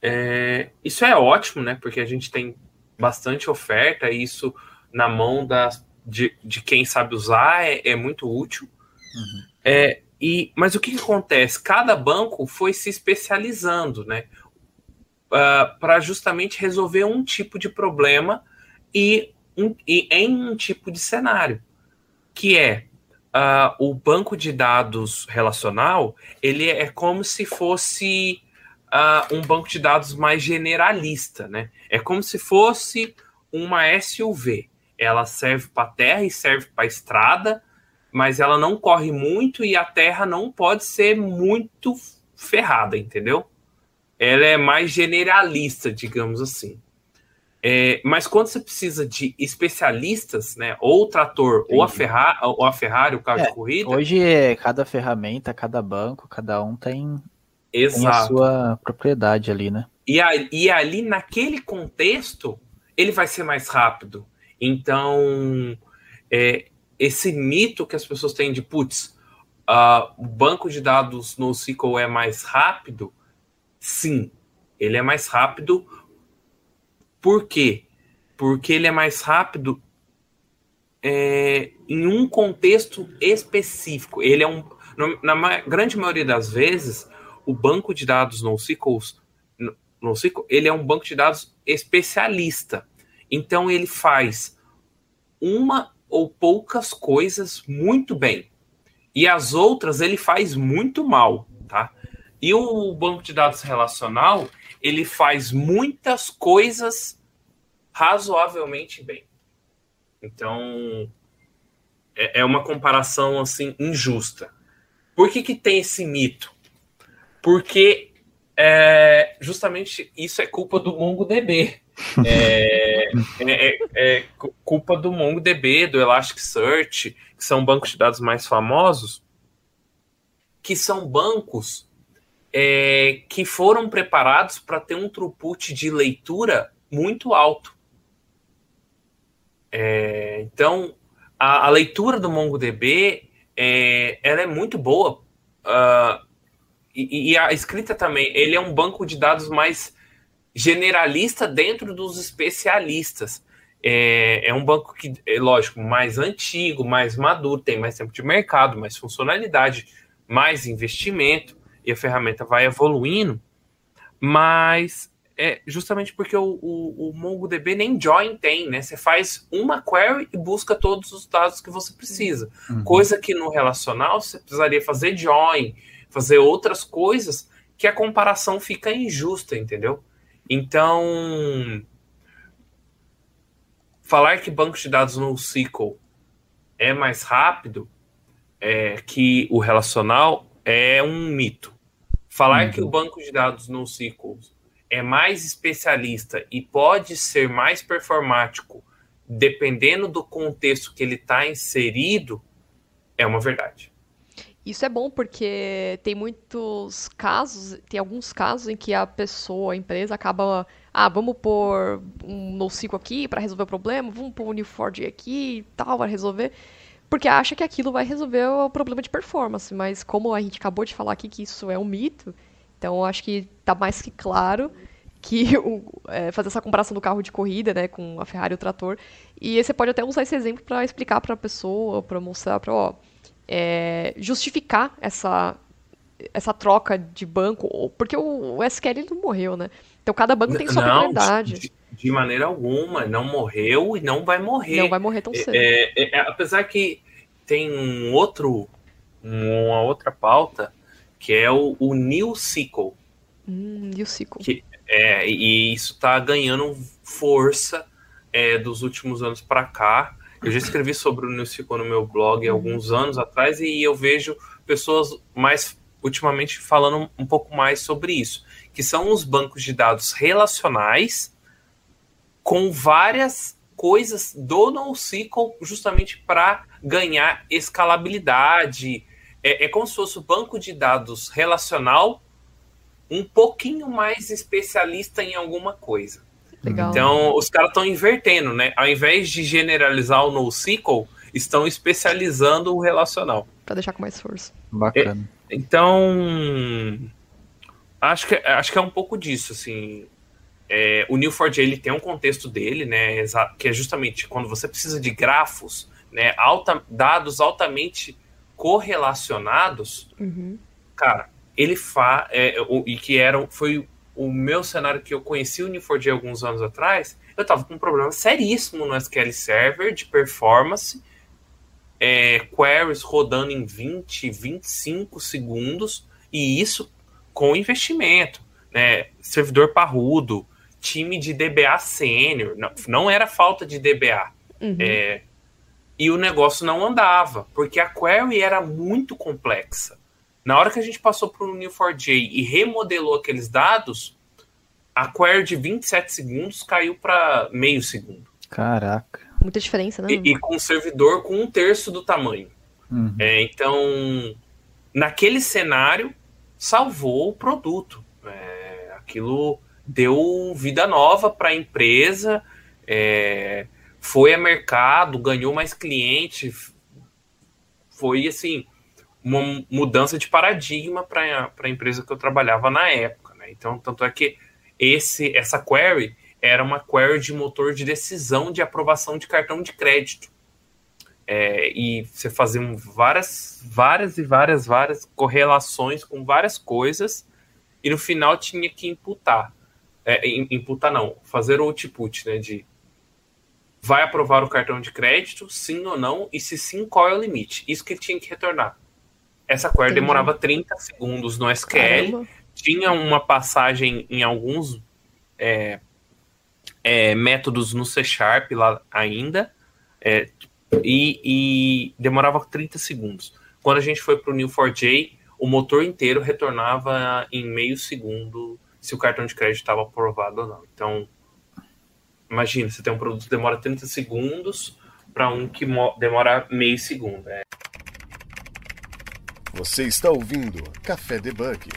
É, isso é ótimo, né? Porque a gente tem bastante oferta e isso na mão das, de, de quem sabe usar é, é muito útil. Uhum. É, e, mas o que, que, acontece? Cada banco foi se especializando, né? Uh, ah, para justamente resolver um tipo de problema e, um, e, em um tipo de cenário, que é uh, o banco de dados relacional, ele é como se fosse uh, um banco de dados mais generalista, né? É como se fosse uma SUV. Ela serve para terra e serve para estrada, mas ela não corre muito e a terra não pode ser muito ferrada, entendeu? Ela é mais generalista, digamos assim. É, mas quando você precisa de especialistas, né, ou o trator, ou a, Ferrari, ou a Ferrari, o carro é, de corrida. Hoje, é cada ferramenta, cada banco, cada um tem, tem a sua propriedade ali, né? E, a, e ali, naquele contexto, ele vai ser mais rápido. Então, é, esse mito que as pessoas têm de, putz, uh, o banco de dados no SQL é mais rápido, sim, ele é mais rápido por quê? Porque ele é mais rápido é, em um contexto específico. Ele é um. Na grande maioria das vezes, o banco de dados NoSQL, NoSQL ele é um banco de dados especialista. Então ele faz uma ou poucas coisas muito bem. E as outras ele faz muito mal, tá? E o banco de dados relacional, ele faz muitas coisas razoavelmente bem. Então, é, é uma comparação assim injusta. Por que, que tem esse mito? Porque é, justamente isso é culpa do MongoDB. É, é, é, é, culpa do MongoDB, do Elasticsearch, que são bancos de dados mais famosos, que são bancos é, que foram preparados para ter um throughput de leitura muito alto. É, então, a, a, leitura do MongoDB é, ela é muito boa. Uh, e, e, a escrita também. Ele é um banco de dados mais generalista dentro dos especialistas. É, é um banco que, é lógico, mais antigo, mais maduro, tem mais tempo de mercado, mais funcionalidade, mais investimento, e a ferramenta vai evoluindo. Mas é justamente porque o, o, o, MongoDB nem join tem, né? Você faz uma query e busca todos os dados que você precisa. Uhum. Coisa que no relacional você precisaria fazer join, fazer outras coisas que a comparação fica injusta, entendeu? Então, falar que banco de dados no SQL é mais rápido é, que o relacional é um mito. Falar uhum. que o banco de dados no SQL é mais especialista e pode ser mais performático dependendo do contexto que ele está inserido, é uma verdade. Isso é bom porque tem muitos casos, tem alguns casos em que a pessoa, a empresa acaba, ah, vamos pôr um NoSQL aqui para resolver o problema, vamos pôr um Neo4j aqui e tal para resolver, porque acha que aquilo vai resolver o problema de performance, mas como a gente acabou de falar aqui que isso é um mito, então, acho que está mais que claro que o, é, fazer essa comparação do carro de corrida, né, com a Ferrari e o trator. E você pode até usar esse exemplo para explicar para a pessoa, para mostrar, para é, justificar essa essa troca de banco, porque o, o SQL não morreu, né? Então cada banco tem sua não, De, de, maneira alguma, não morreu e não vai morrer. Não vai morrer tão cedo. É, é, é apesar que tem um outro, uma outra pauta que é o, o New SQL. Hum, New SQL. Que, é, e isso está ganhando força é, dos últimos anos para cá. Eu já escrevi sobre o New SQL no meu blog uhum. alguns anos atrás e eu vejo pessoas mais ultimamente falando um pouco mais sobre isso, que são os bancos de dados relacionais com várias coisas do NoSQL justamente para ganhar escalabilidade, é, é como se fosse o banco de dados relacional um pouquinho mais especialista em alguma coisa. Legal. Então, os caras estão invertendo, né? Ao invés de generalizar o NoSQL, estão especializando o relacional. Para deixar com mais força. Bacana. É, então, acho que, acho que é um pouco disso, assim. É, o Neo4j ele tem um contexto dele, né? Que é justamente quando você precisa de grafos, né? Alta, dados altamente correlacionados, uhum. cara, ele fa é, o, e que era foi o meu cenário que eu conheci o Neo4j alguns anos atrás, eu tava com um problema seríssimo no SQL Server de performance, é, queries rodando em 20, 25 segundos, e isso com investimento, né? Servidor parrudo, time de DBA sênior, não, não era falta de DBA. Uhum. É, e o negócio não andava, porque a query era muito complexa. Na hora que a gente passou para o Neo4j e remodelou aqueles dados, a query de 27 segundos caiu para meio segundo. Caraca. Muita diferença, né? E, e com um servidor com um terço do tamanho. Uhum. É, então, naquele cenário, salvou o produto. É, aquilo deu vida nova para a empresa. É, foi a mercado, ganhou mais cliente, foi assim uma mudança de paradigma para a empresa que eu trabalhava na época, né? Então, tanto é que esse essa query era uma query de motor de decisão de aprovação de cartão de crédito. É, e você fazia várias, várias e várias, várias correlações com várias coisas, e no final tinha que imputar. É, imputar não, fazer o output, né? De vai aprovar o cartão de crédito, sim ou não, e se sim, qual é o limite? Isso que ele tinha que retornar. Essa query Entendi. demorava 30 segundos no SQL, Caramba. tinha uma passagem em alguns é, é, métodos no C Sharp lá ainda, é, e, e, demorava 30 segundos. Quando a gente foi para o New4j, o motor inteiro retornava em meio segundo se o cartão de crédito estava aprovado ou não. Então, imagina, você tem um produto que demora 30 segundos para um que demora meio segundo. É. Você está ouvindo Café Debug.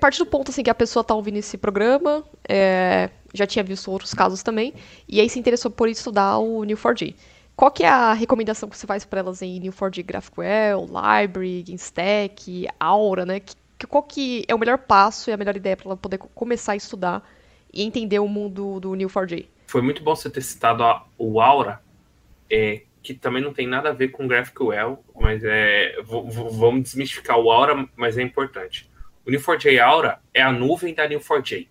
Parte do ponto assim que a pessoa está ouvindo esse programa, é, já tinha visto outros casos também, e aí se interessou por estudar o Neo4j. Qual que é a recomendação que você faz para elas em Neo4j GraphQL, Library, GameStack, Aura, né? Qual que é o melhor passo e a melhor ideia para ela poder começar a estudar e entender o mundo do Neo4j? Foi muito bom você ter citado a, o Aura, é, que também não tem nada a ver com GraphQL, mas é, vamos desmistificar o Aura, mas é importante. O Neo4j Aura é a nuvem da Neo4j.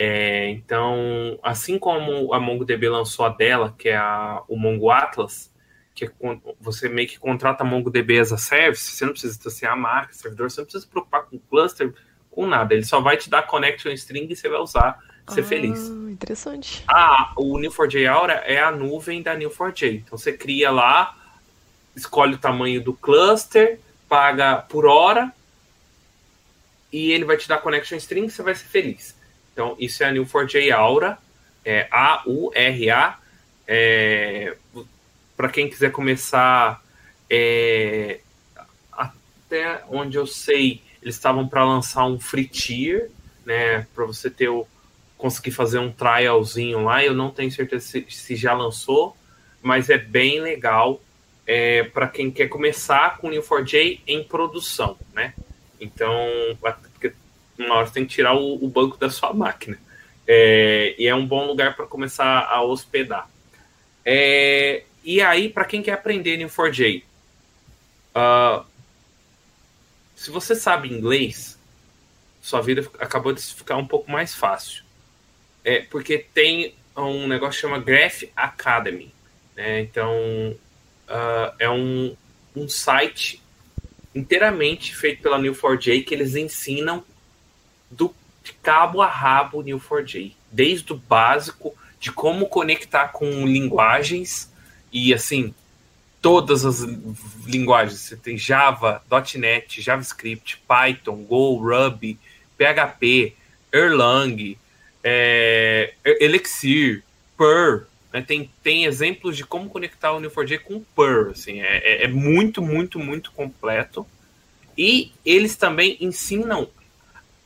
É, então, assim como a MongoDB lançou a dela, que é a, o Mongo Atlas, que é, você meio que contrata a MongoDB as a service, você não precisa assim, a marca, servidor, você não precisa se preocupar com cluster, com nada. Ele só vai te dar connection string e você vai usar, ser ah, feliz. Interessante. Ah, o Neo4j Aura é a nuvem da Neo4j. Então você cria lá, escolhe o tamanho do cluster, paga por hora e ele vai te dar connection string e você vai ser feliz. Então, isso é a Neo4j Aura, é A-U-R-A. É, Para quem quiser começar, é, até onde eu sei, eles estavam para lançar um free tier, né? Para você ter o, conseguir fazer um trialzinho lá. Eu não tenho certeza se, se já lançou, mas é bem legal é, para quem quer começar com o Neo4j em produção, né? Então, uma hora você tem que tirar o, o banco da sua máquina. É, e é um bom lugar para começar a hospedar. É, e aí, para quem quer aprender em 4J, uh, ah, se você sabe inglês, sua vida acabou de ficar um pouco mais fácil. É, porque tem um negócio que chama Graph Academy. Né? Então, uh, é um, um site inteiramente feito pela New4j que eles ensinam do cabo a rabo Neo4j, desde o básico de como conectar com linguagens e assim todas as linguagens. Você tem Java, .NET, JavaScript, Python, Go, Ruby, PHP, Erlang, é, Elixir, Perl. Né? Tem, tem exemplos de como conectar o Neo4j com Perl. Assim, é, é, é muito, muito, muito completo. E eles também ensinam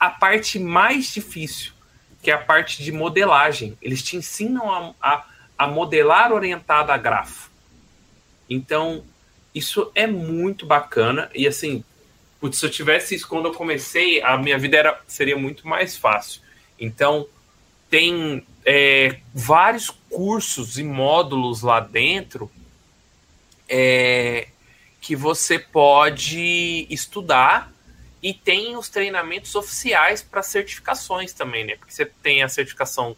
a parte mais difícil, que é a parte de modelagem. Eles te ensinam a, a, a modelar orientado a grafo. Então, isso é muito bacana. E assim, putz, se eu tivesse isso quando eu comecei, a minha vida era, seria muito mais fácil. Então, tem é, vários cursos e módulos lá dentro é, que você pode estudar e tem os treinamentos oficiais para certificações também, né? Porque você tem a certificação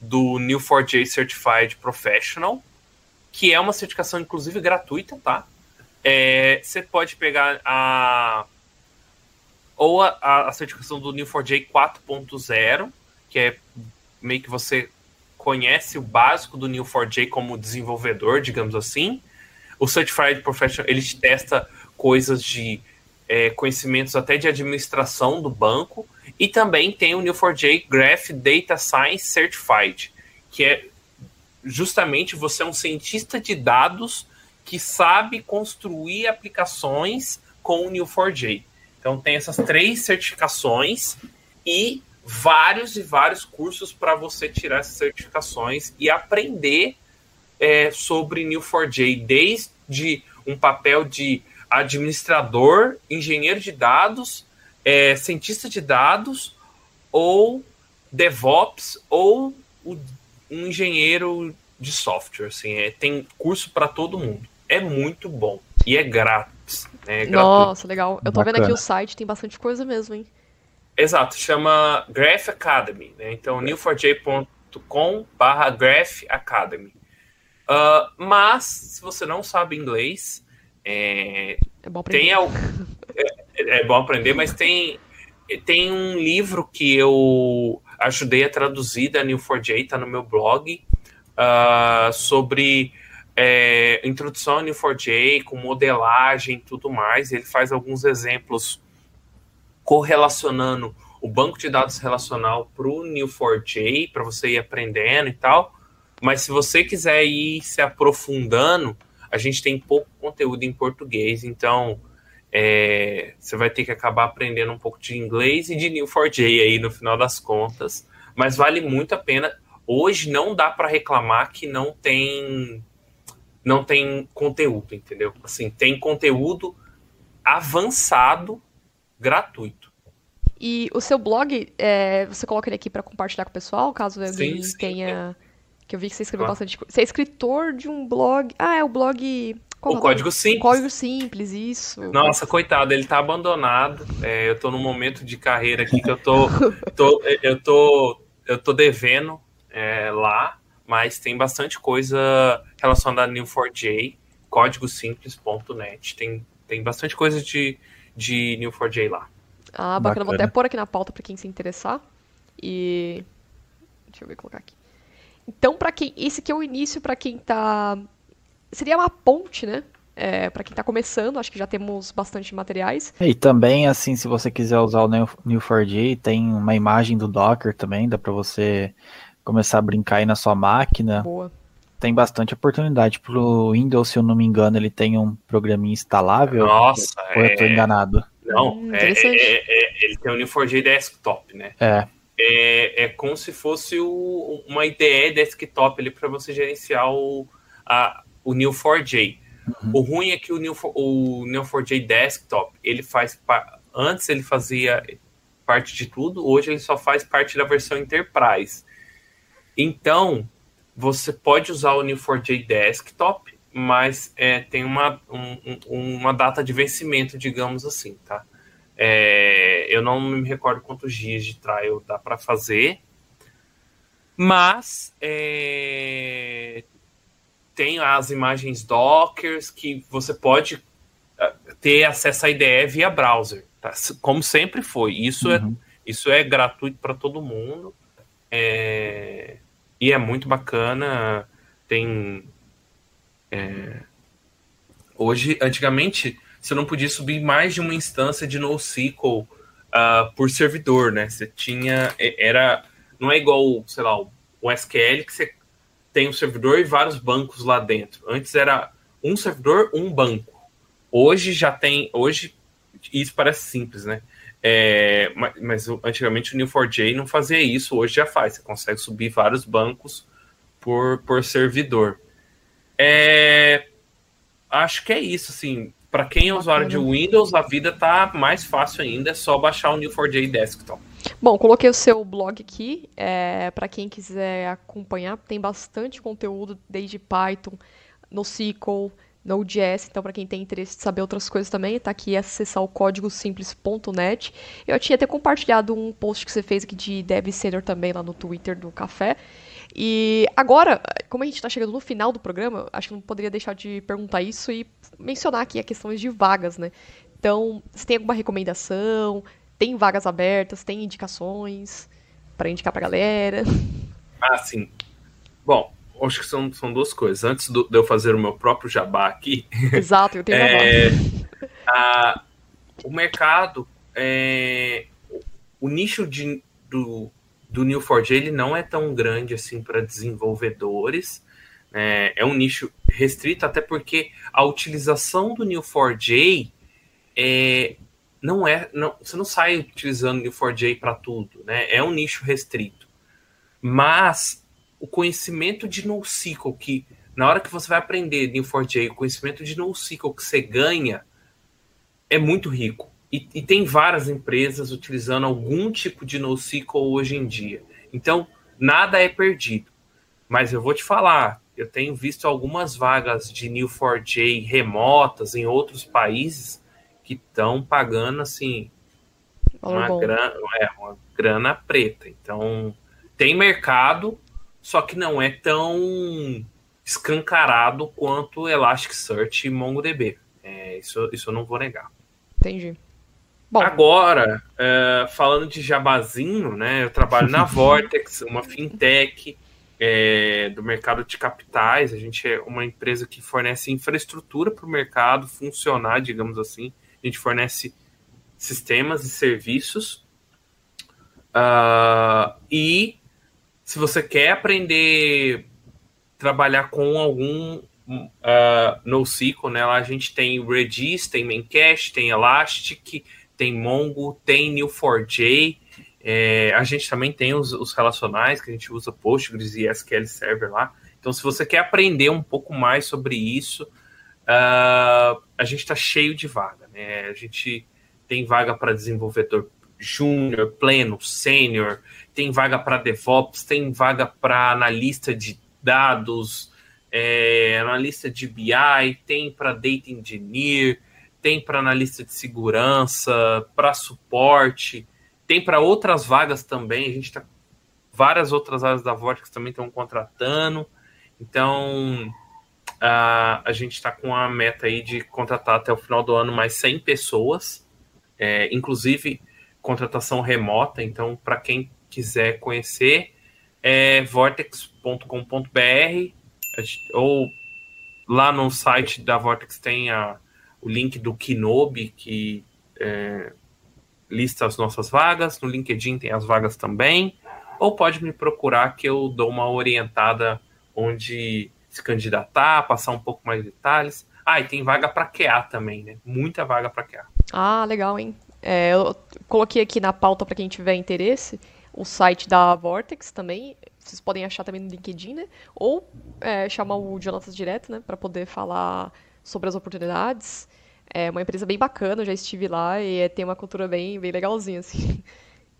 do New4j Certified Professional, que é uma certificação, inclusive, gratuita, tá? É, você pode pegar a ou a, a certificação do New4j 4.0, que é meio que você conhece o básico do New4j como desenvolvedor, digamos assim. O Certified Professional, ele te testa coisas de é, conhecimentos até de administração do banco, e também tem o Neo4j Graph Data Science Certified, que é justamente você é um cientista de dados que sabe construir aplicações com o Neo4j. Então tem essas três certificações e vários e vários cursos para você tirar essas certificações e aprender é, sobre Neo4j, desde um papel de administrador, engenheiro de dados, é, cientista de dados, ou DevOps, ou o, um engenheiro de software. Assim, é, tem curso para todo mundo. É muito bom. E é grátis. Né, é Nossa, legal. Eu tô Bacana. vendo aqui o site, tem bastante coisa mesmo, hein? Exato, chama Graph Academy. Né? Então, new4j.com barra Graph Academy. Uh, mas, se você não sabe inglês, é, é bom aprender. Tem, é, é, bom aprender, mas tem, tem um livro que eu ajudei a traduzir da New4j, tá no meu blog, uh, sobre é, introdução ao Neo4j, com modelagem e tudo mais. Ele faz alguns exemplos correlacionando o banco de dados relacional para o Neo4j, para você ir aprendendo e tal. Mas se você quiser ir se aprofundando, a gente tem pouco conteúdo em português, então é, você vai ter que acabar aprendendo um pouco de inglês e de Neo4j aí no final das contas. Mas vale muito a pena. Hoje não dá para reclamar que não tem não tem conteúdo, entendeu? Assim, tem conteúdo avançado gratuito. E o seu blog, é, você coloca ele aqui para compartilhar com o pessoal, caso alguém sim, sim, tenha. É. Que eu vi que você escreveu claro. bastante coisa. Você é escritor de um blog. Ah, é o blog. Qual o é Código Simples. Código Simples, isso. Nossa, coitado, ele tá abandonado. É, eu tô num momento de carreira aqui que eu tô. tô eu tô. Eu tô devendo é, lá, mas tem bastante coisa relacionada a Neo4j, códigosimples.net. Tem, tem bastante coisa de, de Neo4j lá. Ah, bacana. bacana. Vou até pôr aqui na pauta para quem se interessar. E. Deixa eu ver colocar aqui. Então, para quem. Esse aqui é o início para quem tá. Seria uma ponte, né? É, para quem está começando, acho que já temos bastante materiais. E também, assim, se você quiser usar o Neo4j, tem uma imagem do Docker também, dá para você começar a brincar aí na sua máquina. Boa. Tem bastante oportunidade. Pro Windows, se eu não me engano, ele tem um programinha instalável. Nossa, ou é... eu tô é. enganado? Não, hum, é, é, é, ele tem o Neo4j Desktop, né? É. É, é como se fosse o, uma IDE desktop ali para você gerenciar o, a, o Neo4j. Uhum. O ruim é que o, o Neo4j Desktop, ele faz. Antes ele fazia parte de tudo, hoje ele só faz parte da versão Enterprise. Então, você pode usar o Neo4j Desktop, mas é, tem uma, um, uma data de vencimento, digamos assim, tá? É, eu não me recordo quantos dias de trial dá para fazer, mas é, tem as imagens Dockers que você pode é, ter acesso à IDE via browser, tá? como sempre foi. Isso, é, uhum. é, isso é gratuito para todo mundo é, e é muito bacana. Tem é, hoje, antigamente, você não podia subir mais de uma instância de NoSQL uh, por servidor, né? Você tinha. Era. Não é igual, sei lá, o SQL que você tem um servidor e vários bancos lá dentro. Antes era um servidor, um banco. Hoje já tem. Hoje, isso parece simples, né? É, mas, mas, antigamente o Neo4j não fazia isso, hoje já faz. Você consegue subir vários bancos por, por servidor. É, acho que é isso, assim. Para quem é usuário de Windows, a vida tá mais fácil ainda, é só baixar o Neo4j Desktop. Bom, coloquei o seu blog aqui, é, para quem quiser acompanhar, tem bastante conteúdo, desde Python, NoSQL, Node.js, então para quem tem interesse de saber outras coisas também, tá aqui acessar o código simples.net. Eu tinha até compartilhado um post que você fez aqui de Dev Senior também lá no Twitter do Café. E agora, como a gente está chegando no final do programa, acho que não poderia deixar de perguntar isso e mencionar aqui a questões de vagas, né? Então, você tem alguma recomendação? Tem vagas abertas? Tem indicações para indicar para a galera? Ah, sim. Bom, acho que são, são duas coisas. Antes do, de eu fazer o meu próprio jabá aqui. Exato, eu tenho é. A, o mercado, é, o nicho de, do, do Neo4j ele não é tão grande assim para desenvolvedores. É, é, um nicho restrito, até porque a utilização do Neo4j é, não é. Não, você não sai utilizando Neo4j para tudo, né? É um nicho restrito. Mas o conhecimento de NoSQL que na hora que você vai aprender Neo4j, o conhecimento de NoSQL que você ganha é muito rico. E, e, tem várias empresas utilizando algum tipo de NoSQL hoje em dia. Então, nada é perdido. Mas eu vou te falar, eu tenho visto algumas vagas de Neo4j remotas em outros países que estão pagando assim uma grana, é, uma grana preta. Então, tem mercado, só que não é tão escancarado quanto Elasticsearch e MongoDB. É, isso, isso eu não vou negar. Entendi. Bom. Agora, é, falando de jabazinho, né? Eu trabalho na Vortex, uma fintech. é, do mercado de capitais. A gente é uma empresa que fornece infraestrutura para o mercado funcionar, digamos assim. A gente fornece sistemas e serviços. Uh, e se você quer aprender trabalhar com algum uh, NoSQL, né? Lá a gente tem Redis, tem Memcache, tem Elastic, tem Mongo, tem Neo4j. É, a gente também tem os, os, relacionais, que a gente usa Postgres e SQL Server lá. Então, se você quer aprender um pouco mais sobre isso, uh, a gente está cheio de vaga. Né? A gente tem vaga para desenvolvedor júnior, pleno, sênior, tem vaga para DevOps, tem vaga para analista de dados, é, analista de BI, tem para Data Engineer, tem para analista de segurança, para suporte, tem para outras vagas também. A gente está várias outras áreas da Vortex também estão contratando. Então a, a gente está com a meta aí de contratar até o final do ano mais 100 pessoas, é, inclusive contratação remota. Então, para quem quiser conhecer, é vortex.com.br ou lá no site da Vortex tem a, o link do Kinobi, que é, lista as nossas vagas. No LinkedIn tem as vagas também. Ou pode me procurar que eu dou uma orientada onde se candidatar, passar um pouco mais de detalhes. Ah, e tem vaga para QA também, né? Muita vaga para QA. Ah, legal, hein? É, eu coloquei aqui na pauta para quem tiver interesse o site da Vortex também. Vocês podem achar também no LinkedIn, né? Ou é, chamar o Jonathan direto, né? Para poder falar sobre as oportunidades. É uma empresa bem bacana, eu já estive lá e é, tem uma cultura bem, bem legalzinha, assim.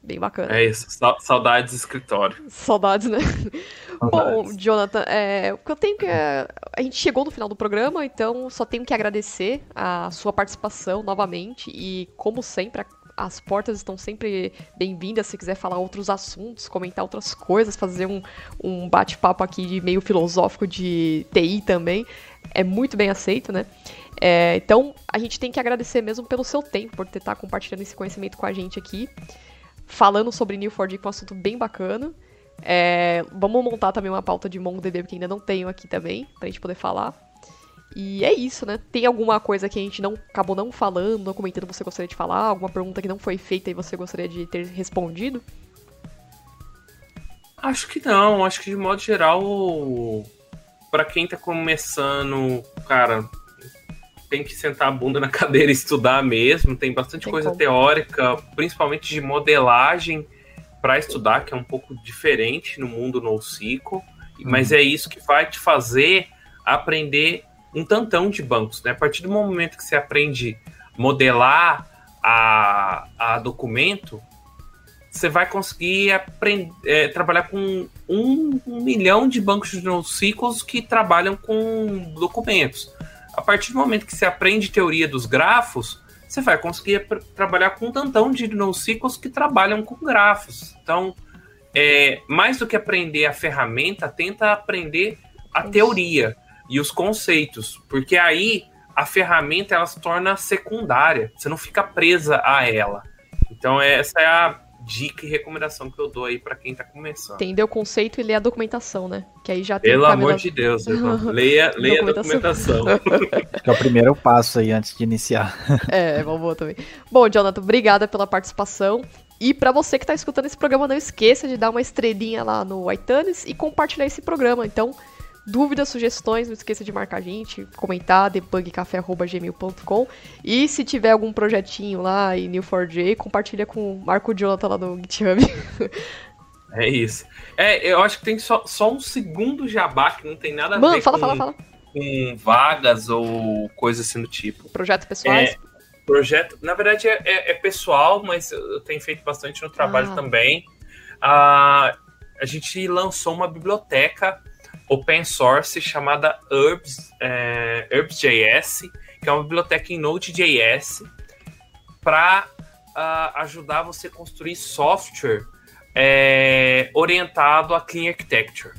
Bem bacana. É isso, saudades escritório. Saudades, né? Saudades. Bom, Jonathan, é, o que eu tenho que. A gente chegou no final do programa, então só tenho que agradecer a sua participação novamente e, como sempre, as portas estão sempre bem-vindas se quiser falar outros assuntos, comentar outras coisas, fazer um, um bate-papo aqui de meio filosófico de TI também. É muito bem aceito, né? É, então, a gente tem que agradecer mesmo pelo seu tempo, por estar compartilhando esse conhecimento com a gente aqui falando sobre New4G, que é um assunto bem bacana. É, vamos montar também uma pauta de MongoDB, que ainda não tenho aqui também, pra gente poder falar. E é isso, né? Tem alguma coisa que a gente não acabou não falando, não comentando, você gostaria de falar? Alguma pergunta que não foi feita e você gostaria de ter respondido? Acho que não. Acho que de modo geral, para quem tá começando, cara, tem que sentar a bunda na cadeira e estudar mesmo. Tem bastante tem coisa como. teórica, principalmente de modelagem para estudar, que é um pouco diferente no mundo NoSQL. Hum. Mas é isso que vai te fazer aprender um tantão de bancos. Né? A partir do momento que você aprende modelar a, a documento, você vai conseguir aprender, é, trabalhar com um, um, milhão de bancos de NoSQL que trabalham com documentos. A partir do momento que você aprende teoria dos grafos, você vai conseguir trabalhar com um tantão de NoSQLs que trabalham com grafos. Então, é, mais do que aprender a ferramenta, tenta aprender a teoria e os conceitos, porque aí a ferramenta ela se torna secundária, você não fica presa a ela. Então, essa é a dica e recomendação que eu dou aí para quem tá começando. Entender o conceito e ler a documentação, né? Que aí já tem Pelo amor de Deus, leia, leia documentação. a documentação. Que é o primeiro passo aí antes de iniciar. é, vamos boa também. Bom, Jonathan, obrigada pela participação. E para você que está escutando esse programa, não esqueça de dar uma estrelinha lá no iTunes e compartilhar esse programa. Então, Dúvidas, sugestões, não esqueça de marcar a gente, comentar, debugcafé.gmail.com. E se tiver algum projetinho lá em New4j, compartilha com o Marco Jonathan lá no GitHub. É isso. É, eu acho que tem só, só um segundo jabá que não tem nada a Mano, ver fala, com, fala, fala. com vagas ou coisa assim do tipo. Projetos pessoais? É, projeto, na verdade é, é, é, pessoal, mas eu tenho feito bastante no trabalho ah. também. Ah, a gente lançou uma biblioteca open source chamada Herbs, é, Herbs.js, que é uma biblioteca em Node.js para uh, ah, ajudar você a construir software é, orientado a Clean Architecture.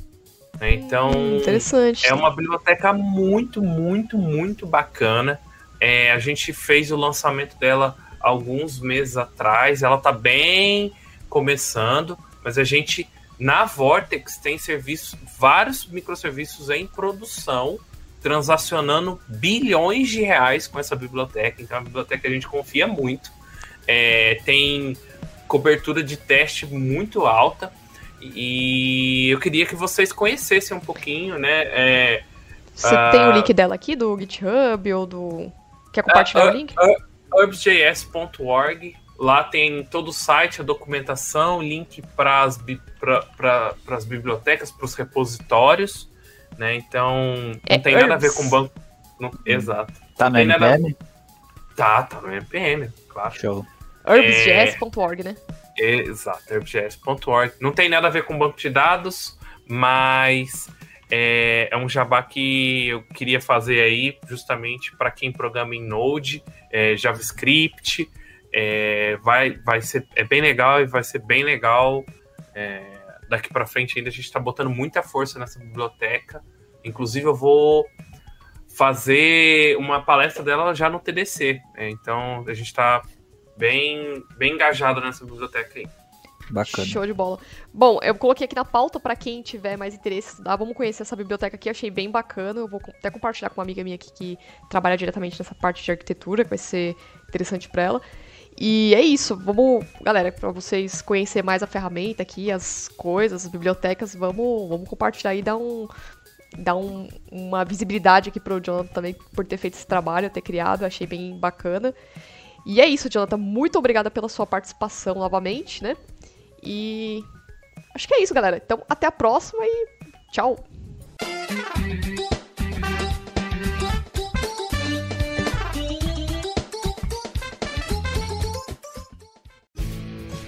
Né? Então, hum, interessante. é uma biblioteca muito, muito, muito bacana. É, a gente fez o lançamento dela alguns meses atrás. Ela está bem começando, mas a gente Na Vortex tem serviço, vários microserviços em produção, transacionando bilhões de reais com essa biblioteca. Então, é uma biblioteca que a gente confia muito. É, tem cobertura de teste muito alta. E eu queria que vocês conhecessem um pouquinho, né? É, Você uh, tem o link dela aqui, do GitHub ou do. Quer compartilhar uh, o link? Herbsjs.org Lá tem todo o site, a documentação, link para as bibliotecas, para os repositórios, né? Então, não é tem nada a ver com banco. Não, exato. Tá no NPM? Tá, tá no NPM, claro. Show. herbsjs.org, é... né? Exato, herbsjs.org. Não tem nada a ver com banco de dados, mas é, é, um jabá que eu queria fazer aí, justamente para quem programa em Node, é, JavaScript, é, vai, vai ser é bem legal e vai ser bem legal. É, daqui para frente ainda a gente está botando muita força nessa biblioteca. Inclusive eu vou fazer uma palestra dela já no TDC. É, então a gente está bem, bem engajado nessa biblioteca aí. Bacana. Show de bola. Bom, eu coloquei aqui na pauta para quem tiver mais interesse estudar. Vamos conhecer essa biblioteca aqui, achei bem bacana. Eu vou até compartilhar com uma amiga minha aqui que trabalha diretamente nessa parte de arquitetura, que vai ser interessante para ela. E é isso, vamos, galera, para vocês conhecer mais a ferramenta aqui, as coisas, as bibliotecas, vamos, vamos compartilhar e dar um dar um, uma visibilidade aqui pro Jonathan também por ter feito esse trabalho, ter criado, achei bem bacana. E é isso, Jonathan, muito obrigada pela sua participação novamente, né? E acho que é isso, galera. Então, até a próxima e tchau.